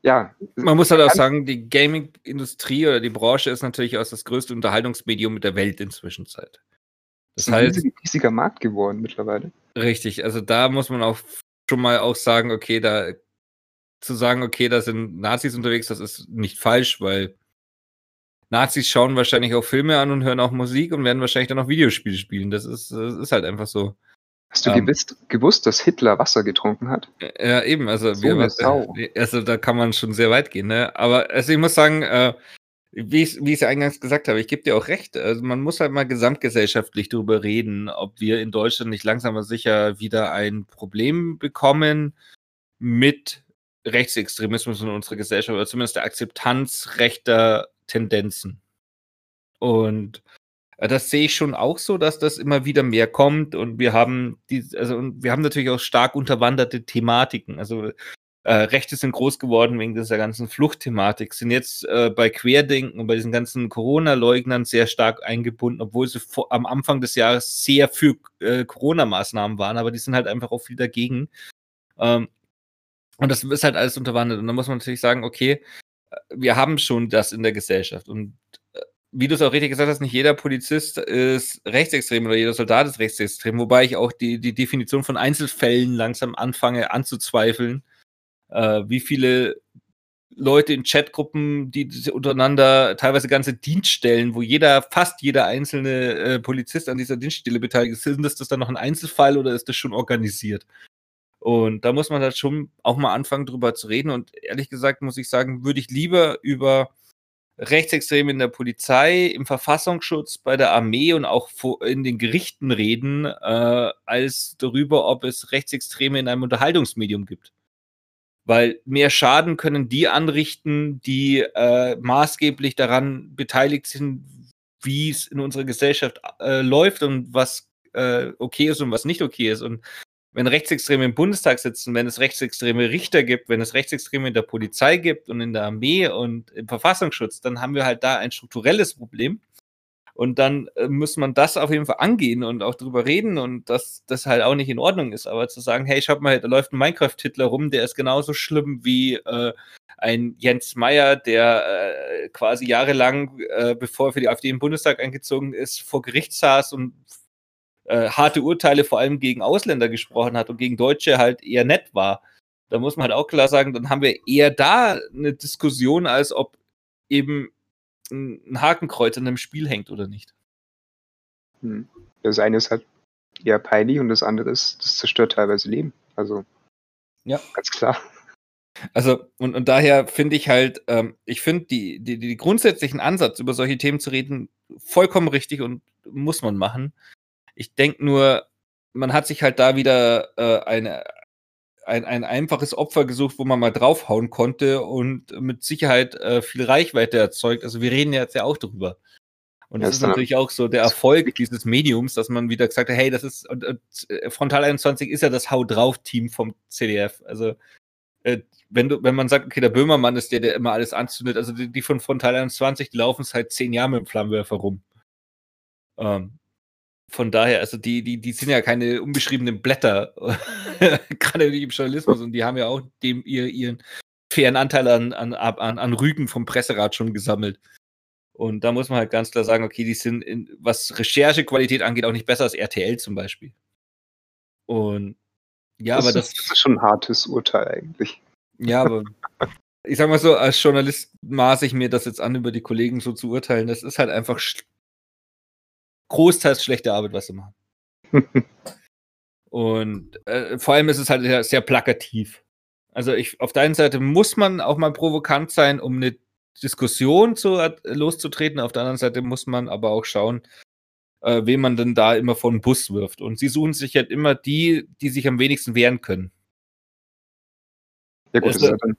ja. Man muss halt auch sagen, die Gaming-Industrie oder die Branche ist natürlich auch das größte Unterhaltungsmedium der Welt inzwischen. Das ist ein heißt, riesig- riesiger Markt geworden mittlerweile. richtig, also da muss man auch schon mal auch sagen, okay, da zu sagen, okay, da sind Nazis unterwegs, das ist nicht falsch, weil Nazis schauen wahrscheinlich auch Filme an und hören auch Musik und werden wahrscheinlich dann auch Videospiele spielen. Das ist, das ist halt einfach so. Hast du Ähm. gewusst, gewusst, dass Hitler Wasser getrunken hat? Ja, eben, also, So wir, Sau. also da kann man schon sehr weit gehen, ne? Aber also ich muss sagen, äh, wie ich es ja eingangs gesagt habe, ich gebe dir auch recht. Also man muss halt mal gesamtgesellschaftlich darüber reden, ob wir in Deutschland nicht langsam aber sicher wieder ein Problem bekommen mit Rechtsextremismus in unserer Gesellschaft oder zumindest der Akzeptanz rechter Tendenzen. Und äh, das sehe ich schon auch so, dass das immer wieder mehr kommt und wir haben die, also wir haben natürlich auch stark unterwanderte Thematiken. Also äh, Rechte sind groß geworden wegen dieser ganzen Fluchtthematik, sind jetzt äh, bei Querdenken und bei diesen ganzen Corona-Leugnern sehr stark eingebunden, obwohl sie vor, am Anfang des Jahres sehr für äh, Corona-Maßnahmen waren, aber die sind halt einfach auch viel dagegen. Ähm, und das ist halt alles unterwandert. Und da muss man natürlich sagen, okay, äh, wir haben schon das in der Gesellschaft. Und äh, wie du es auch richtig gesagt hast, nicht jeder Polizist ist rechtsextrem oder jeder Soldat ist rechtsextrem, wobei ich auch die, die Definition von Einzelfällen langsam anfange anzuzweifeln. Äh, wie viele Leute in Chatgruppen, die sich untereinander teilweise ganze Dienststellen, wo jeder, fast jeder einzelne äh, Polizist an dieser Dienststelle beteiligt ist, sind das, das dann noch ein Einzelfall oder ist das schon organisiert? Und da muss man halt schon auch mal anfangen, drüber zu reden. Und ehrlich gesagt muss ich sagen, würde ich lieber über Rechtsextreme in der Polizei, im Verfassungsschutz, bei der Armee und auch in den Gerichten reden, äh, als darüber, ob es Rechtsextreme in einem Unterhaltungsmedium gibt. Weil mehr Schaden können die anrichten, die äh, maßgeblich daran beteiligt sind, wie es in unserer Gesellschaft äh, läuft und was äh, okay ist und was nicht okay ist. Und wenn Rechtsextreme im Bundestag sitzen, wenn es rechtsextreme Richter gibt, wenn es Rechtsextreme in der Polizei gibt und in der Armee und im Verfassungsschutz, dann haben wir halt da ein strukturelles Problem. Und dann äh, muss man das auf jeden Fall angehen und auch drüber reden und dass das halt auch nicht in Ordnung ist. Aber zu sagen, hey, schaut mal, da läuft ein Minecraft-Titler rum, der ist genauso schlimm wie äh, ein Jens Meyer, der äh, quasi jahrelang, äh, bevor er für die AfD im Bundestag eingezogen ist, vor Gericht saß und äh, harte Urteile vor allem gegen Ausländer gesprochen hat und gegen Deutsche halt eher nett war. Da muss man halt auch klar sagen, dann haben wir eher da eine Diskussion, als ob eben ein Hakenkreuz in einem Spiel hängt oder nicht. Hm. Das eine ist halt eher peinlich und das andere ist, das zerstört teilweise Leben. Also, Ja. ganz klar. Also, und, und daher finde ich halt, ähm, ich finde die, die, die grundsätzlichen Ansatz, über solche Themen zu reden, vollkommen richtig und muss man machen. Ich denke nur, man hat sich halt da wieder äh, eine, ein, ein einfaches Opfer gesucht, wo man mal draufhauen konnte und mit Sicherheit äh, viel Reichweite erzeugt. Also wir reden jetzt ja auch drüber. Und Ja, das ist ist natürlich auch so der Erfolg dieses Mediums, dass man wieder gesagt hat, hey, das ist, und, und äh, Frontal 21 ist ja das Hau drauf-Team vom CDF. Also äh, wenn du, wenn man sagt, okay, der Böhmermann ist der, der immer alles anzündet, also die, die von Frontal 21, die laufen seit zehn Jahren mit dem Flammenwerfer rum. Ähm, von daher, also die, die, die sind ja keine unbeschriebenen Blätter, gerade nicht im Journalismus, und die haben ja auch dem ihr, ihren fairen Anteil an, an, an, an Rügen vom Presserat schon gesammelt. Und da muss man halt ganz klar sagen, okay, die sind, in, was Recherchequalität angeht, auch nicht besser als RTL zum Beispiel. Und ja, das aber ist, das ist schon ein hartes Urteil eigentlich. Ja, aber ich sag mal so, als Journalist maße ich mir das jetzt an, über die Kollegen so zu urteilen. Das ist halt einfach großteils schlechte Arbeit, was sie machen. Und äh, vor allem ist es halt sehr, sehr plakativ. Also ich, auf der einen Seite muss man auch mal provokant sein, um eine Diskussion zu, loszutreten. Auf der anderen Seite muss man aber auch schauen, äh, wen man denn da immer vor den Bus wirft. Und sie suchen sich halt immer die, die sich am wenigsten wehren können. Ja gut, also, halt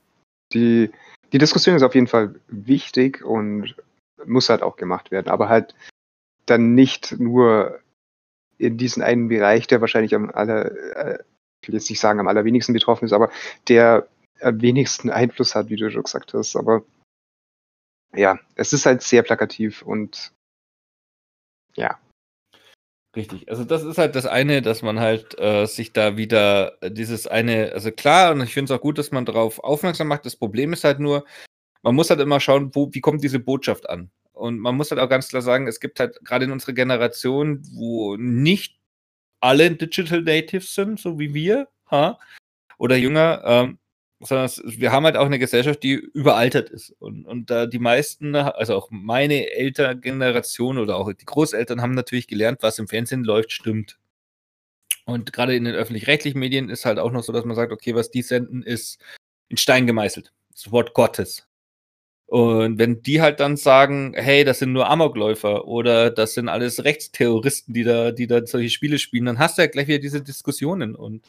die, die Diskussion ist auf jeden Fall wichtig und muss halt auch gemacht werden, aber halt dann nicht nur in diesen einen Bereich, der wahrscheinlich am aller, äh, ich will jetzt nicht sagen am allerwenigsten betroffen ist, aber der am wenigsten Einfluss hat, wie du schon gesagt hast. Aber ja, es ist halt sehr plakativ und ja. Richtig, also das ist halt das eine, dass man halt äh, sich da wieder dieses eine, also klar, und ich finde es auch gut, dass man darauf aufmerksam macht. Das Problem ist halt nur, man muss halt immer schauen, wo, wie kommt diese Botschaft an. Und man muss halt auch ganz klar sagen, es gibt halt gerade in unserer Generation, wo nicht alle Digital Natives sind, so wie wir, ha? oder jünger, ähm, sondern wir haben halt auch eine Gesellschaft, die überaltert ist. Und, und da die meisten, also auch meine Elterngeneration oder auch die Großeltern haben natürlich gelernt, was im Fernsehen läuft, stimmt. Und gerade in den öffentlich-rechtlichen Medien ist halt auch noch so, dass man sagt, okay, was die senden, ist in Stein gemeißelt. Das Wort Gottes. Und wenn die halt dann sagen, hey, das sind nur Amokläufer oder das sind alles Rechtsterroristen, die da, die da solche Spiele spielen, dann hast du ja gleich wieder diese Diskussionen. Und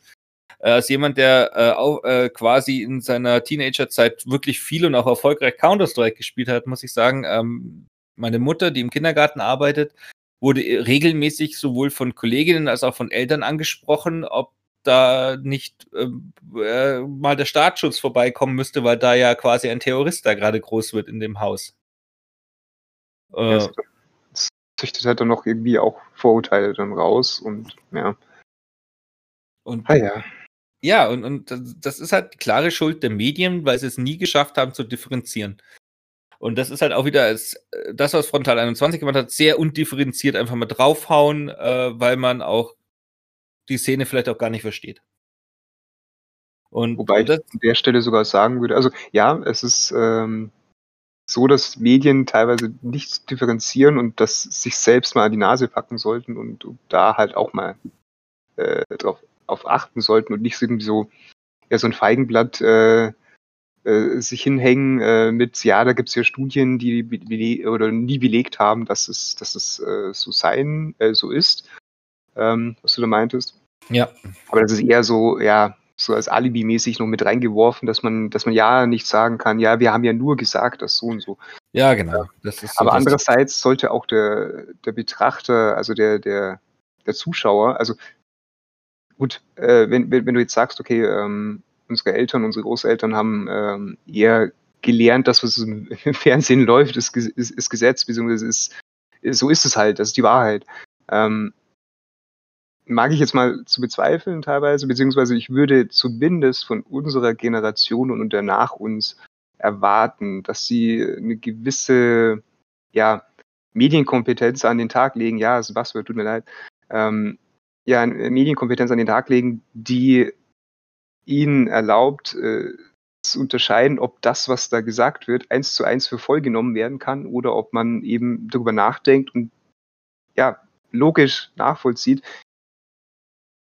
äh, als jemand, der äh, auch, äh, quasi in seiner Teenagerzeit wirklich viel und auch erfolgreich Counter-Strike gespielt hat, muss ich sagen, ähm, meine Mutter, die im Kindergarten arbeitet, wurde regelmäßig sowohl von Kolleginnen als auch von Eltern angesprochen, ob da nicht ähm, äh, mal der Staatsschutz vorbeikommen müsste, weil da ja quasi ein Terrorist da gerade groß wird in dem Haus. Äh, ja, das züchtet halt dann noch irgendwie auch Vorurteile dann raus und ja. Und, ah, ja. Ja, und, und das ist halt die klare Schuld der Medien, weil sie es nie geschafft haben zu differenzieren. Und das ist halt auch wieder das, was Frontal 21 gemacht hat, sehr undifferenziert einfach mal draufhauen, äh, weil man auch die Szene vielleicht auch gar nicht versteht. Und Wobei ich an der Stelle sogar sagen würde, also ja, es ist ähm, so, dass Medien teilweise nicht differenzieren und das sich selbst mal an die Nase packen sollten und, und da halt auch mal äh, drauf auf achten sollten und nicht irgendwie so ja, so ein Feigenblatt äh, äh, sich hinhängen äh, mit, ja, da gibt es ja Studien, die oder nie belegt haben, dass es, dass es äh, so sein, äh, so ist ähm, was du da meintest. Ja. Aber das ist eher so, ja, so als Alibi-mäßig noch mit reingeworfen, dass man, dass man ja nicht sagen kann, ja, wir haben ja nur gesagt, dass so und so. Ja, genau. So Aber andererseits sollte auch der, der Betrachter, also der, der, der Zuschauer, also gut, äh, wenn, wenn, wenn du jetzt sagst, okay, ähm, unsere Eltern, unsere Großeltern haben ähm, eher gelernt, dass was im Fernsehen läuft, ist, ist, ist Gesetz, beziehungsweise ist, so ist es halt, das ist die Wahrheit. Ähm, mag ich jetzt mal zu bezweifeln teilweise, beziehungsweise ich würde zumindest von unserer Generation und der nach uns erwarten, dass sie eine gewisse ja, Medienkompetenz an den Tag legen. Ja, Buzzword, tut mir leid. Ähm, ja, Medienkompetenz an den Tag legen, die ihnen erlaubt, äh, zu unterscheiden, ob das, was da gesagt wird, eins zu eins für voll genommen werden kann oder ob man eben darüber nachdenkt und ja, logisch nachvollzieht,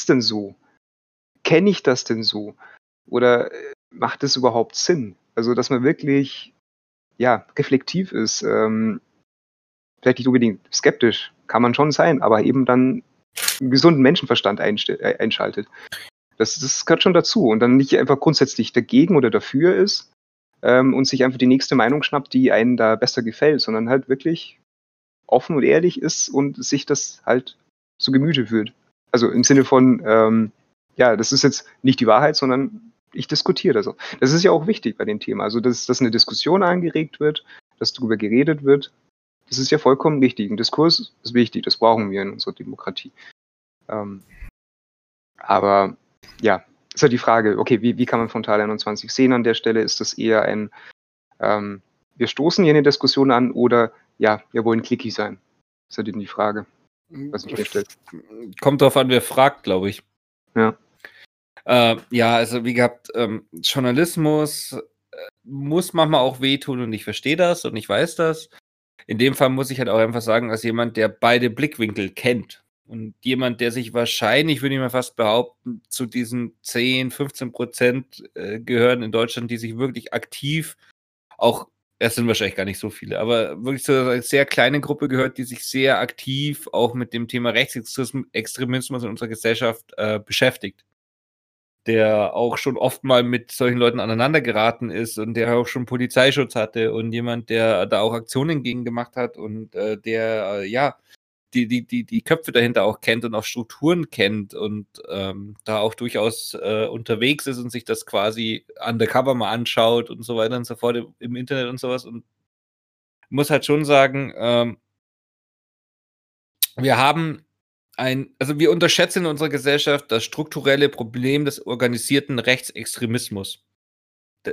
denn so? Kenne ich das denn so? Oder äh, macht es überhaupt Sinn? Also, dass man wirklich, ja, reflektiv ist, ähm, vielleicht nicht unbedingt skeptisch, kann man schon sein, aber eben dann einen gesunden Menschenverstand äh, einschaltet. Das, das gehört schon dazu und dann nicht einfach grundsätzlich dagegen oder dafür ist ähm, und sich einfach die nächste Meinung schnappt, die einen da besser gefällt, sondern halt wirklich offen und ehrlich ist und sich das halt zu Gemüte führt. Also im Sinne von, ähm, ja, das ist jetzt nicht die Wahrheit, sondern ich diskutiere das. Das ist ja auch wichtig bei dem Thema. Also, dass, dass eine Diskussion angeregt wird, dass darüber geredet wird, das ist ja vollkommen wichtig. Ein Diskurs ist wichtig, das brauchen wir in unserer Demokratie. Ähm, aber ja, ist halt die Frage, okay, wie, wie kann man Frontal 21 sehen an der Stelle? Ist das eher ein, ähm, wir stoßen hier eine Diskussion an oder ja, wir wollen clicky sein. Ist halt eben die Frage, was mir stellt. Kommt drauf an, wer fragt, glaube ich. Ja. Äh, ja, also wie gehabt, ähm, Journalismus äh, muss manchmal auch wehtun und ich verstehe das und ich weiß das. In dem Fall muss ich halt auch einfach sagen, als jemand, der beide Blickwinkel kennt und jemand, der sich wahrscheinlich, würde ich mal fast behaupten, zu diesen 10, 15 Prozent äh, gehören in Deutschland, die sich wirklich aktiv auch, es sind wahrscheinlich gar nicht so viele, aber wirklich zu einer sehr kleinen Gruppe gehört, die sich sehr aktiv auch mit dem Thema Rechtsextremismus in unserer Gesellschaft äh, beschäftigt. Der auch schon oft mal mit solchen Leuten aneinander geraten ist und der auch schon Polizeischutz hatte und jemand, der da auch Aktionen gegen gemacht hat und äh, der, äh, ja, die, die, die, die Köpfe dahinter auch kennt und auch Strukturen kennt und ähm, da auch durchaus äh, unterwegs ist und sich das quasi undercover mal anschaut und so weiter und so fort im, Internet und sowas. Und muss halt schon sagen, ähm, wir haben ein, also wir unterschätzen in unserer Gesellschaft das strukturelle Problem des organisierten Rechtsextremismus.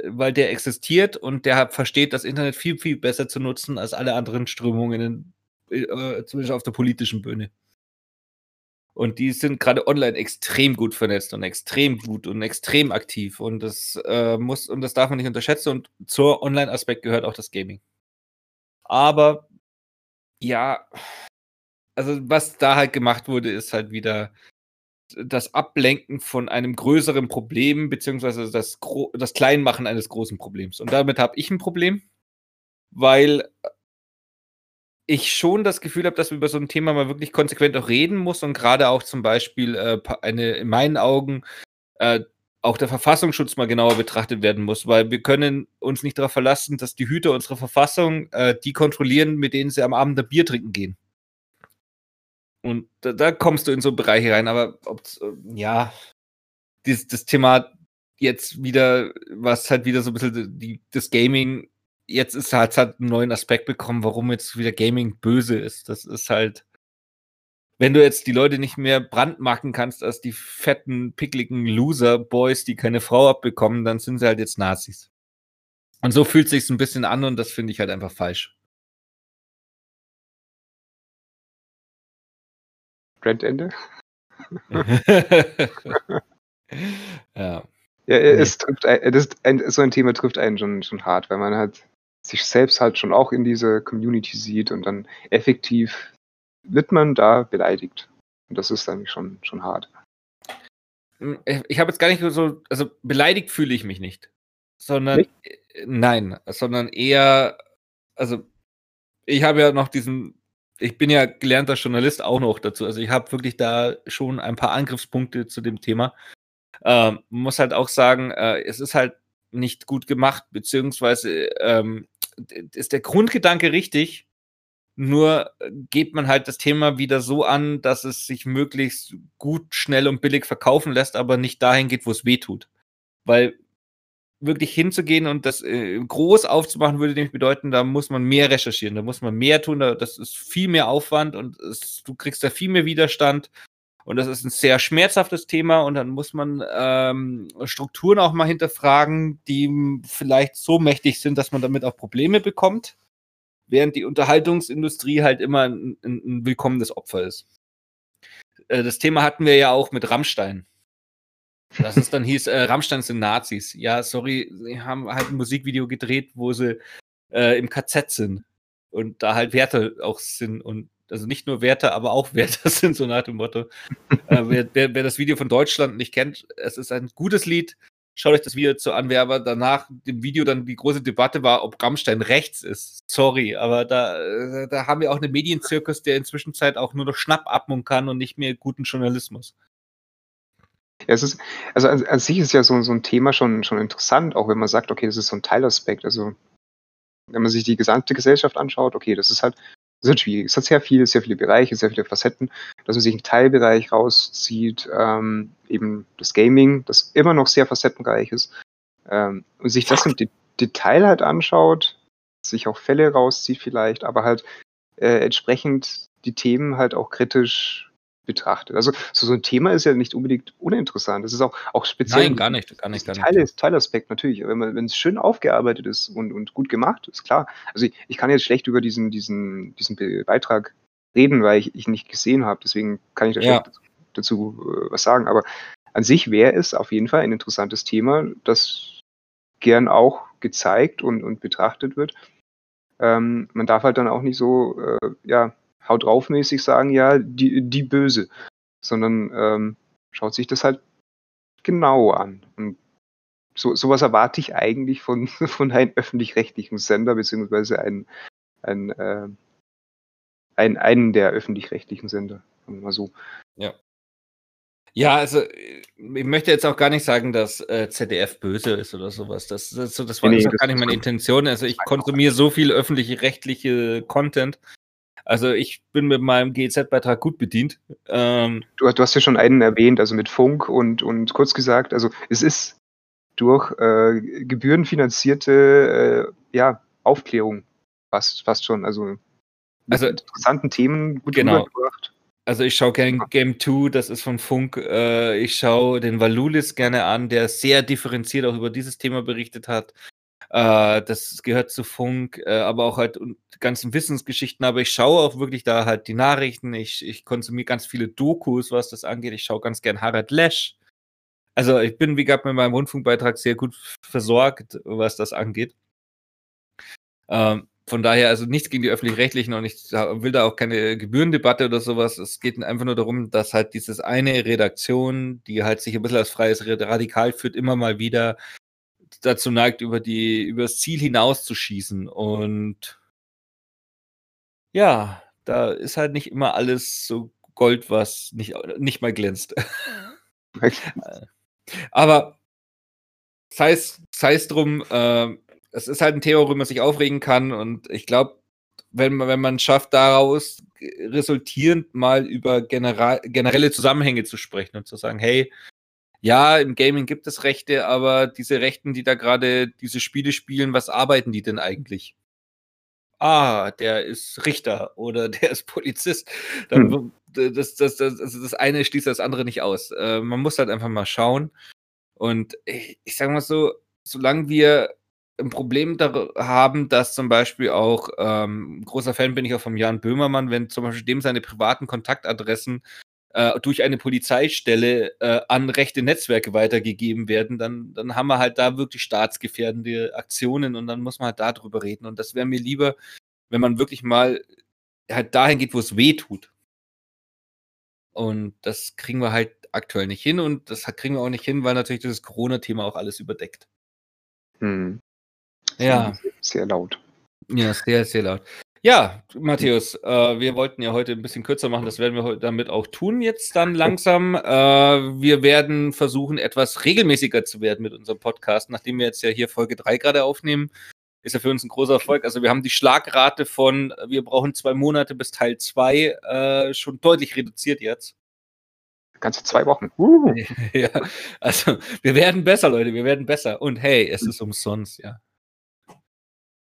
Weil der existiert und der versteht das Internet viel, viel besser zu nutzen als alle anderen Strömungen, äh, zumindest auf der politischen Bühne. Und die sind gerade online extrem gut vernetzt und extrem gut und extrem aktiv. Und das äh, muss, und das darf man nicht unterschätzen. Und zur Online-Aspekt gehört auch das Gaming. Aber ja, also was da halt gemacht wurde, ist halt wieder das Ablenken von einem größeren Problem, beziehungsweise das, das Kleinmachen eines großen Problems. Und damit habe ich ein Problem, weil ich schon das Gefühl habe, dass wir über so ein Thema mal wirklich konsequent auch reden muss und gerade auch zum Beispiel äh, eine, in meinen Augen, äh, auch der Verfassungsschutz mal genauer betrachtet werden muss, weil wir können uns nicht darauf verlassen, dass die Hüter unserer Verfassung äh, die kontrollieren, mit denen sie am Abend ein Bier trinken gehen. Und da, da, kommst du in so Bereiche rein, aber äh, ja, dieses, das Thema jetzt wieder, was halt wieder so ein bisschen die, das Gaming, jetzt ist halt, halt einen neuen Aspekt bekommen, warum jetzt wieder Gaming böse ist. Das ist halt, wenn du jetzt die Leute nicht mehr brandmarken kannst als die fetten, pickligen Loser-Boys, die keine Frau abbekommen, dann sind sie halt jetzt Nazis. Und so fühlt sich's ein bisschen an und das finde ich halt einfach falsch. Brandende. ja. Ja, es trifft ein, das ein, so ein Thema trifft einen schon, schon hart, weil man halt sich selbst halt schon auch in diese Community sieht und dann effektiv wird man da beleidigt. Und das ist dann schon, schon hart. Hm, ich habe jetzt gar nicht so, also beleidigt fühle ich mich nicht. Sondern, nicht? nein, sondern eher, also ich habe ja noch diesen ich bin ja gelernter Journalist auch noch dazu. Also ich habe wirklich da schon ein paar Angriffspunkte zu dem Thema. Ähm, muss halt auch sagen, äh, es ist halt nicht gut gemacht, beziehungsweise ähm, ist der Grundgedanke richtig, nur geht man halt das Thema wieder so an, dass es sich möglichst gut, schnell und billig verkaufen lässt, aber nicht dahin geht, wo es weh tut. Weil wirklich hinzugehen und das äh, groß aufzumachen, würde nämlich bedeuten, da muss man mehr recherchieren, da muss man mehr tun, da, das ist viel mehr Aufwand und es, du kriegst da viel mehr Widerstand. Und das ist ein sehr schmerzhaftes Thema und dann muss man ähm, Strukturen auch mal hinterfragen, die vielleicht so mächtig sind, dass man damit auch Probleme bekommt, während die Unterhaltungsindustrie halt immer ein, ein, willkommenes Opfer ist. Äh, das Thema hatten wir ja auch mit Rammstein. Das ist dann hieß, äh, Rammstein sind Nazis. Ja, sorry, sie haben halt ein Musikvideo gedreht, wo sie äh, im KZ sind und da halt Werte auch sind und also nicht nur Werte, aber auch Werte sind, so nach dem Motto. äh, wer, wer, wer, das Video von Deutschland nicht kennt, es ist ein gutes Lied. Schaut euch das Video zu an, wer aber danach dem Video dann die große Debatte war, ob Rammstein rechts ist. Sorry, aber da, äh, da haben wir auch einen Medienzirkus, der inzwischen Zeit auch nur noch Schnappatmung kann und nicht mehr guten Journalismus. Ja, es ist, also an, an sich ist ja so, so ein Thema schon, schon interessant, auch wenn man sagt, okay, das ist so ein Teilaspekt. Also wenn man sich die gesamte Gesellschaft anschaut, okay, das ist halt, das ist schwierig. Es hat sehr viele, sehr viele Bereiche, sehr viele Facetten, dass man sich einen Teilbereich rauszieht, ähm, eben das Gaming, das immer noch sehr facettenreich ist, ähm, und sich das im De Detail halt anschaut, sich auch Fälle rauszieht vielleicht, aber halt äh, entsprechend die Themen halt auch kritisch betrachtet. Also so, so ein Thema ist ja nicht unbedingt uninteressant. Das ist auch, auch speziell. Nein, gar nicht, gar nicht, gar nicht. Teil, Teilaspekt natürlich. Wenn es schön aufgearbeitet ist und, und gut gemacht, ist klar. Also ich, ich kann jetzt schlecht über diesen, diesen, diesen Beitrag reden, weil ich, ich nicht gesehen habe. Deswegen kann ich da ja. dazu, dazu äh, was sagen. Aber an sich wäre es auf jeden Fall ein interessantes Thema, das gern auch gezeigt und, und betrachtet wird. Ähm, man darf halt dann auch nicht so, äh, ja, haut draufmäßig sagen, ja, die, die Böse, sondern ähm, schaut sich das halt genau an. Und so, sowas erwarte ich eigentlich von, von einem öffentlich-rechtlichen Sender, beziehungsweise ein, ein, äh, ein, einen der öffentlich-rechtlichen Sender, sagen wir mal so. Ja. Ja, also ich möchte jetzt auch gar nicht sagen, dass äh, ZDF böse ist oder sowas. Das, das, das war nee, das gar nicht meine Intention. Also ich konsumiere so viel öffentliche rechtliche Content, also ich bin mit meinem GEZ-Beitrag gut bedient. Ähm, du, du, hast ja schon einen erwähnt, also mit Funk und, und kurz gesagt, also es ist durch äh, gebührenfinanzierte äh, ja, Aufklärung fast, fast schon, also, also interessanten Themen gut genau. rübergebracht. Also ich schaue gerne Game 2, das ist von Funk. Äh, ich schaue den Valulis gerne an, der sehr differenziert auch über dieses Thema berichtet hat. Äh, das gehört zu Funk, äh, aber auch halt ganzen Wissensgeschichten. Aber ich schaue auch wirklich da halt die Nachrichten. Ich, ich konsumiere ganz viele Dokus, was das angeht. Ich schaue ganz gern Harald Lesch. Also ich bin, wie gesagt, mit meinem Rundfunkbeitrag sehr gut versorgt, was das angeht. Ähm, von daher, also nichts gegen die öffentlich-rechtlichen und ich will da auch keine Gebührendebatte oder sowas. Es geht einfach nur darum, dass halt dieses eine Redaktion, die halt sich ein bisschen als freies Radikal führt, immer mal wieder dazu neigt, über die, über das Ziel hinauszuschießen. Und ja, da ist halt nicht immer alles so Gold, was nicht, nicht mal glänzt. Aber sei es, drum, äh, es ist halt ein Thema, worüber man sich aufregen kann. Und ich glaube, wenn man, wenn man schafft, daraus resultierend mal über generelle Zusammenhänge zu sprechen und zu sagen, hey, ja, im Gaming gibt es Rechte, aber diese Rechten, die da gerade diese Spiele spielen, was arbeiten die denn eigentlich? Ah, der ist Richter oder der ist Polizist. Dann, hm. das, das, das, das eine schließt das andere nicht aus. Äh, man muss halt einfach mal schauen. Und ich, ich sage mal so, solange wir ein Problem haben, dass zum Beispiel auch, ähm, großer Fan bin ich auch vom Jan Böhmermann, wenn zum Beispiel dem seine privaten Kontaktadressen äh, durch eine Polizeistelle äh, an rechte Netzwerke weitergegeben werden, dann, dann haben wir halt da wirklich staatsgefährdende Aktionen und dann muss man halt darüber reden. Und das wäre mir lieber, wenn man wirklich mal halt dahin geht, wo es weh tut. Und das kriegen wir halt aktuell nicht hin und das kriegen wir auch nicht hin, weil natürlich dieses Corona-Thema auch alles überdeckt. Hm. Ja. Sehr laut. Ja, sehr, sehr laut. Ja, Matthäus, äh, wir wollten ja heute ein bisschen kürzer machen, das werden wir heute damit auch tun jetzt dann langsam. Äh, wir werden versuchen, etwas regelmäßiger zu werden mit unserem Podcast, nachdem wir jetzt ja hier Folge 3 gerade aufnehmen. Ist ja für uns ein großer Erfolg. Also wir haben die Schlagrate von, wir brauchen zwei Monate bis Teil 2 äh, schon deutlich reduziert jetzt. Ganze zwei Wochen. Uh. ja, also wir werden besser, Leute, wir werden besser. Und hey, es ist umsonst, ja.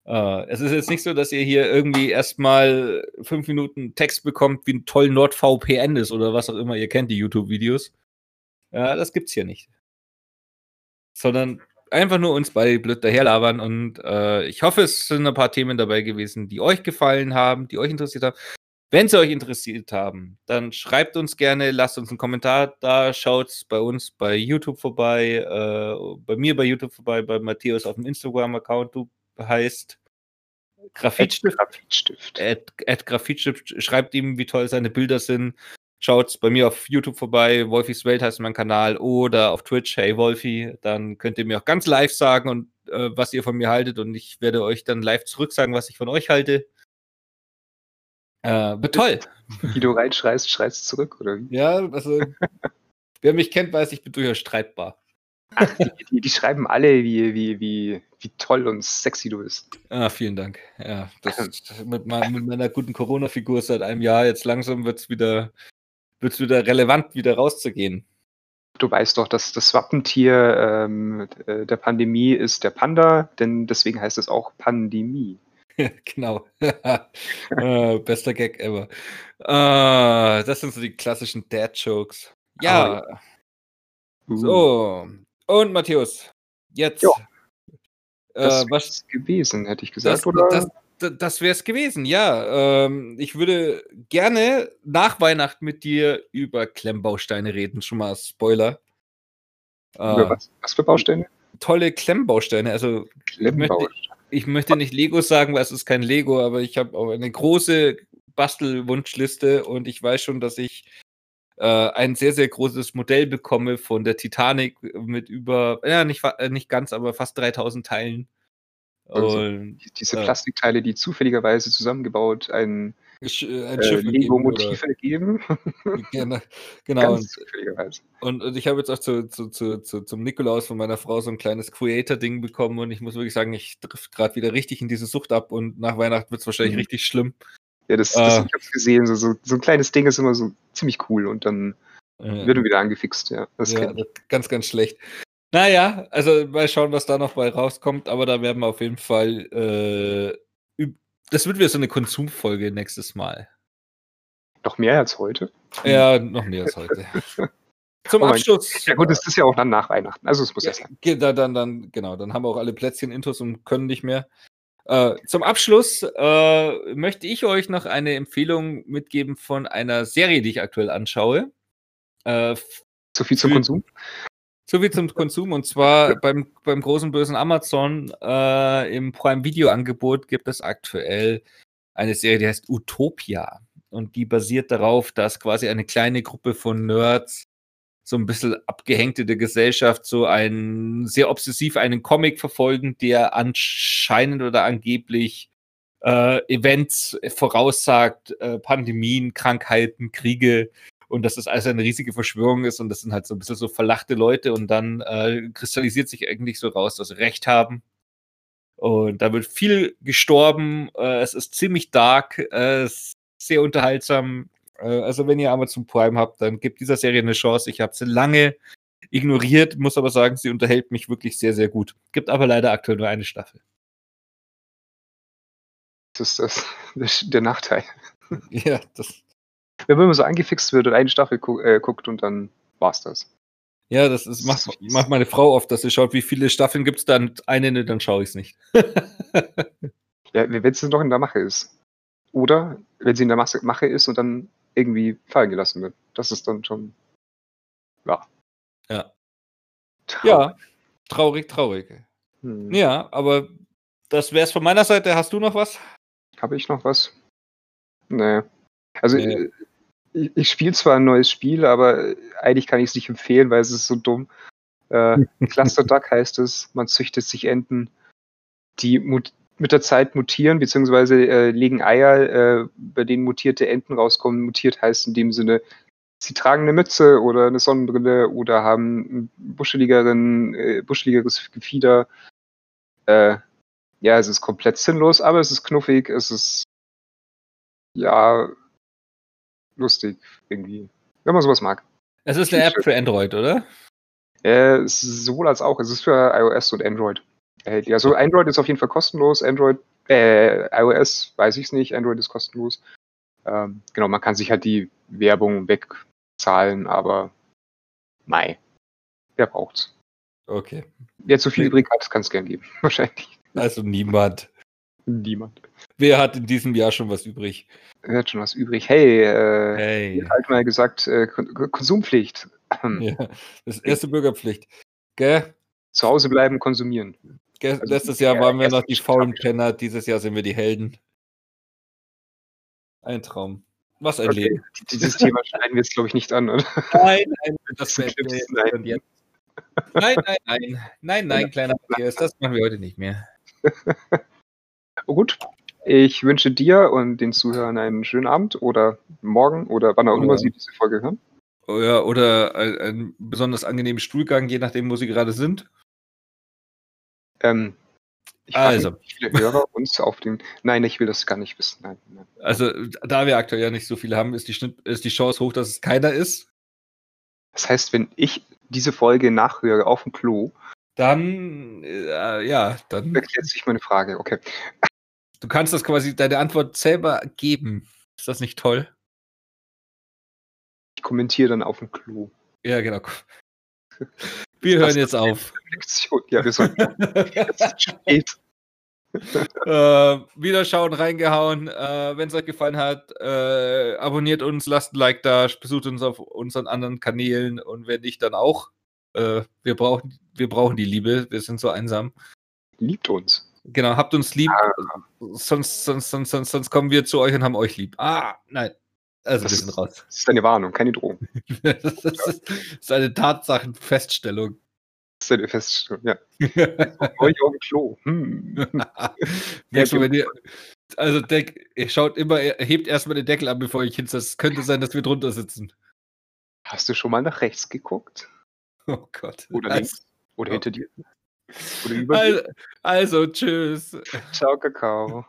Uh, es ist jetzt nicht so, dass ihr hier irgendwie erstmal fünf Minuten Text bekommt, wie ein toll NordVPN ist oder was auch immer. Ihr kennt die YouTube-Videos. Ja, das gibt's hier nicht. Sondern einfach nur uns bei blöd daherlabern und äh, ich hoffe, es sind ein paar Themen dabei gewesen, die euch gefallen haben, die euch interessiert haben. Wenn sie euch interessiert haben, dann schreibt uns gerne, lasst uns einen Kommentar da, schaut bei uns bei YouTube vorbei, äh, bei mir bei YouTube vorbei, bei Matthäus auf dem Instagram-Account. Du heißt Graphitstift. Graphitstift. Ad Graphitstift. Schreibt ihm, wie toll seine Bilder sind. Schaut bei mir auf YouTube vorbei. Wolfis Welt heißt mein Kanal. Oder auf Twitch. Hey Wolfi. Dann könnt ihr mir auch ganz live sagen, und, äh, was ihr von mir haltet. Und ich werde euch dann live zurück sagen, was ich von euch halte. Äh, toll. Wie du reinschreist, schreist zurück, oder wie? Ja, also. wer mich kennt, weiß, ich bin durchaus streitbar. Ach, die, die, schreiben alle, wie, wie, wie, wie toll und sexy du bist. Ah, vielen Dank. Ja, mit, mit, meiner guten Corona-Figur seit einem Jahr, jetzt langsam wird es wieder, wird's wieder relevant, wieder rauszugehen. Du weißt doch, dass das Wappentier ähm, äh, der Pandemie ist der Panda, denn deswegen heißt es auch Pandemie. genau. äh, bester Gag ever. Äh, das sind so die klassischen Dad-Jokes. Ja. Ah, Uh. So. Und Matthäus, jetzt. Ja. Äh, Das was, was gewesen, hätte ich gesagt, das, oder? das, das, wäre es gewesen, ja. Ähm, ich würde gerne nach Weihnachten mit dir über Klemmbausteine reden. Schon mal Spoiler. Über Äh, was, was für Bausteine? tolle Klemmbausteine. Also Klemmbau. ich möchte nicht Lego sagen, weil es ist kein Lego, aber ich habe auch eine große Bastelwunschliste und ich weiß schon, dass ich ein sehr, sehr großes Modell bekomme von der Titanic mit über, ja, nicht, äh, nicht ganz, aber fast 3000 Teilen. Also, Und Die- Diese Ja. Plastikteile, die zufälligerweise zusammengebaut ein, äh, ein äh, Lego-Motiv ergeben. Genau. genau. Und, und, und ich habe jetzt auch zu, zu, zu, zu, zum Nikolaus von meiner Frau so ein kleines Creator-Ding bekommen und ich muss wirklich sagen, ich trifft gerade wieder richtig in diese Sucht ab und nach Weihnachten wird es wahrscheinlich Mhm. richtig schlimm. Ja, das, Ah. das ich hab's gesehen. So, so, so ein kleines Ding ist immer so ziemlich cool und dann Äh, wird er wieder angefixt. Ja, das ja, das- ganz, ganz schlecht. Naja, also mal schauen, was da noch bei rauskommt, aber da werden wir auf jeden Fall. Äh, das wird wieder so eine Konsumfolge nächstes Mal. Noch mehr als heute. Ja, noch mehr als heute. Zum Oh Abschluss. Ja gut, es ist ja auch dann nach Weihnachten. Also es muss ja, Ja, sein. ge- da- dann, dann, genau, dann haben wir auch alle Plätzchen intus und können nicht mehr. Äh, zum Abschluss äh, möchte ich euch noch eine Empfehlung mitgeben von einer Serie, die ich aktuell anschaue. Äh, So viel zum Für- Konsum. So viel zum Konsum und zwar beim, beim großen bösen Amazon äh, im Prime Video Angebot gibt es aktuell eine Serie, die heißt Utopia und die basiert darauf, dass quasi eine kleine Gruppe von Nerds so ein bisschen abgehängte der Gesellschaft so ein sehr obsessiv einen Comic verfolgen, der anscheinend oder angeblich äh, Events voraussagt, äh, Pandemien, Krankheiten, Kriege und dass das alles eine riesige Verschwörung ist und das sind halt so ein bisschen so verlachte Leute und dann äh, kristallisiert sich eigentlich so raus, dass sie recht haben. Und da wird viel gestorben. Äh, es ist ziemlich dark, äh, sehr unterhaltsam. Äh, also wenn ihr Amazon Prime habt, dann gebt dieser Serie eine Chance. Ich habe sie lange ignoriert, muss aber sagen, sie unterhält mich wirklich sehr, sehr gut. Gibt aber leider aktuell nur eine Staffel. Das ist das, der Nachteil. Ja, das, Wenn man so angefixt wird und eine Staffel gu äh, guckt und dann war's das. ja, das ist, macht, macht meine Frau oft, dass sie schaut, wie viele Staffeln gibt es dann eine, ne, dann schaue ich es nicht. Ja, wenn es noch in der Mache ist. Oder wenn sie in der Masse, Mache ist und dann irgendwie fallen gelassen wird. Das ist dann schon. Ja. Ja. Traurig. Ja, traurig, traurig. Hm. Ja, aber das wäre es von meiner Seite. Hast du noch was? Habe ich noch was? Nee. Also Nee. äh, ich, ich spiele zwar ein neues Spiel, aber eigentlich kann ich es nicht empfehlen, weil es ist so dumm. Äh, Cluster Duck heißt es, man züchtet sich Enten, die mut mit der Zeit mutieren, beziehungsweise äh, legen Eier, äh, bei denen mutierte Enten rauskommen. Mutiert heißt in dem Sinne, sie tragen eine Mütze oder eine Sonnenbrille oder haben ein buscheligeren, äh, buscheligeres Gefieder. Äh, ja, es ist komplett sinnlos, aber es ist knuffig, es ist ja lustig irgendwie. Wenn man sowas mag. Es ist eine App für Android, oder? Äh, sowohl als auch, es ist für iOS und Android erhältlich. Also Android ist auf jeden Fall kostenlos, Android, äh, iOS weiß ich es nicht, Android ist kostenlos. Ähm, genau, man kann sich halt die Werbung wegzahlen, aber mei, wer braucht's? Okay. Wer zu viel übrig hat, kann es gern geben. Wahrscheinlich Also niemand. niemand. Wer hat in diesem Jahr schon was übrig? Wer hat schon was übrig? Hey, äh, Hey. halt mal gesagt, äh, Kon Konsumpflicht. Ja, das ist erste Bürgerpflicht. Gell? Zu Hause bleiben, konsumieren. Also, Letztes Jahr ja, waren wir noch die faulen. Penner, dieses Jahr sind wir die Helden. Ein Traum. Was ein Okay. Leben. Dieses Thema schneiden wir jetzt, glaube ich, nicht an, oder? Nein, nein, das Schlimmsten, jetzt nein. Nein, nein, nein. Nein, nein, kleiner Matthias, das machen wir heute nicht mehr. Oh, gut. Ich wünsche dir und den Zuhörern einen schönen Abend oder morgen oder wann auch immer. Sie diese Folge hören. Oh ja, oder ein, ein besonders angenehmen Stuhlgang, je nachdem, wo sie gerade sind. Ähm, ich Also. wie viele Hörer uns auf den. Nein, ich will das gar nicht wissen. Nein, nein. Also, da wir aktuell ja nicht so viele haben, ist die, Schnitt, ist die Chance hoch, dass es keiner ist. Das heißt, wenn ich diese Folge nachhöre auf dem Klo, Dann, äh, ja, dann, erklärt sich meine Frage. Okay. Du kannst das quasi deine Antwort selber geben. Ist das nicht toll? Ich kommentiere dann auf dem Klo. Ja, genau. Wir hören jetzt auf. Ja, wir sollten. es ist spät. äh, Wiederschauen, reingehauen. Äh, Wenn es euch gefallen hat, äh, abonniert uns, lasst ein Like da, besucht uns auf unseren anderen Kanälen und wenn nicht, dann auch. Äh, wir, brauchen, wir brauchen die Liebe, wir sind so einsam. Liebt uns. Genau, habt uns lieb, sonst, sonst, sonst, sonst, sonst kommen wir zu euch und haben euch lieb. Ah, nein. Also, Das wir sind raus. Das ist eine Warnung, keine Drohung. das, ist, das ist eine Tatsachenfeststellung. Das ist eine Feststellung, ja. Euch auf dem Klo. Hm. Du, wenn ihr, also Deck, ihr schaut immer, ihr hebt erstmal den Deckel an, bevor ich hinsetze. Es könnte sein, dass wir drunter sitzen. Hast du schon mal nach rechts geguckt? Oh Gott. Oder also, links? Oder Ja. hinter dir? Oder über dir? also, also, tschüss. Ciao, Kakao.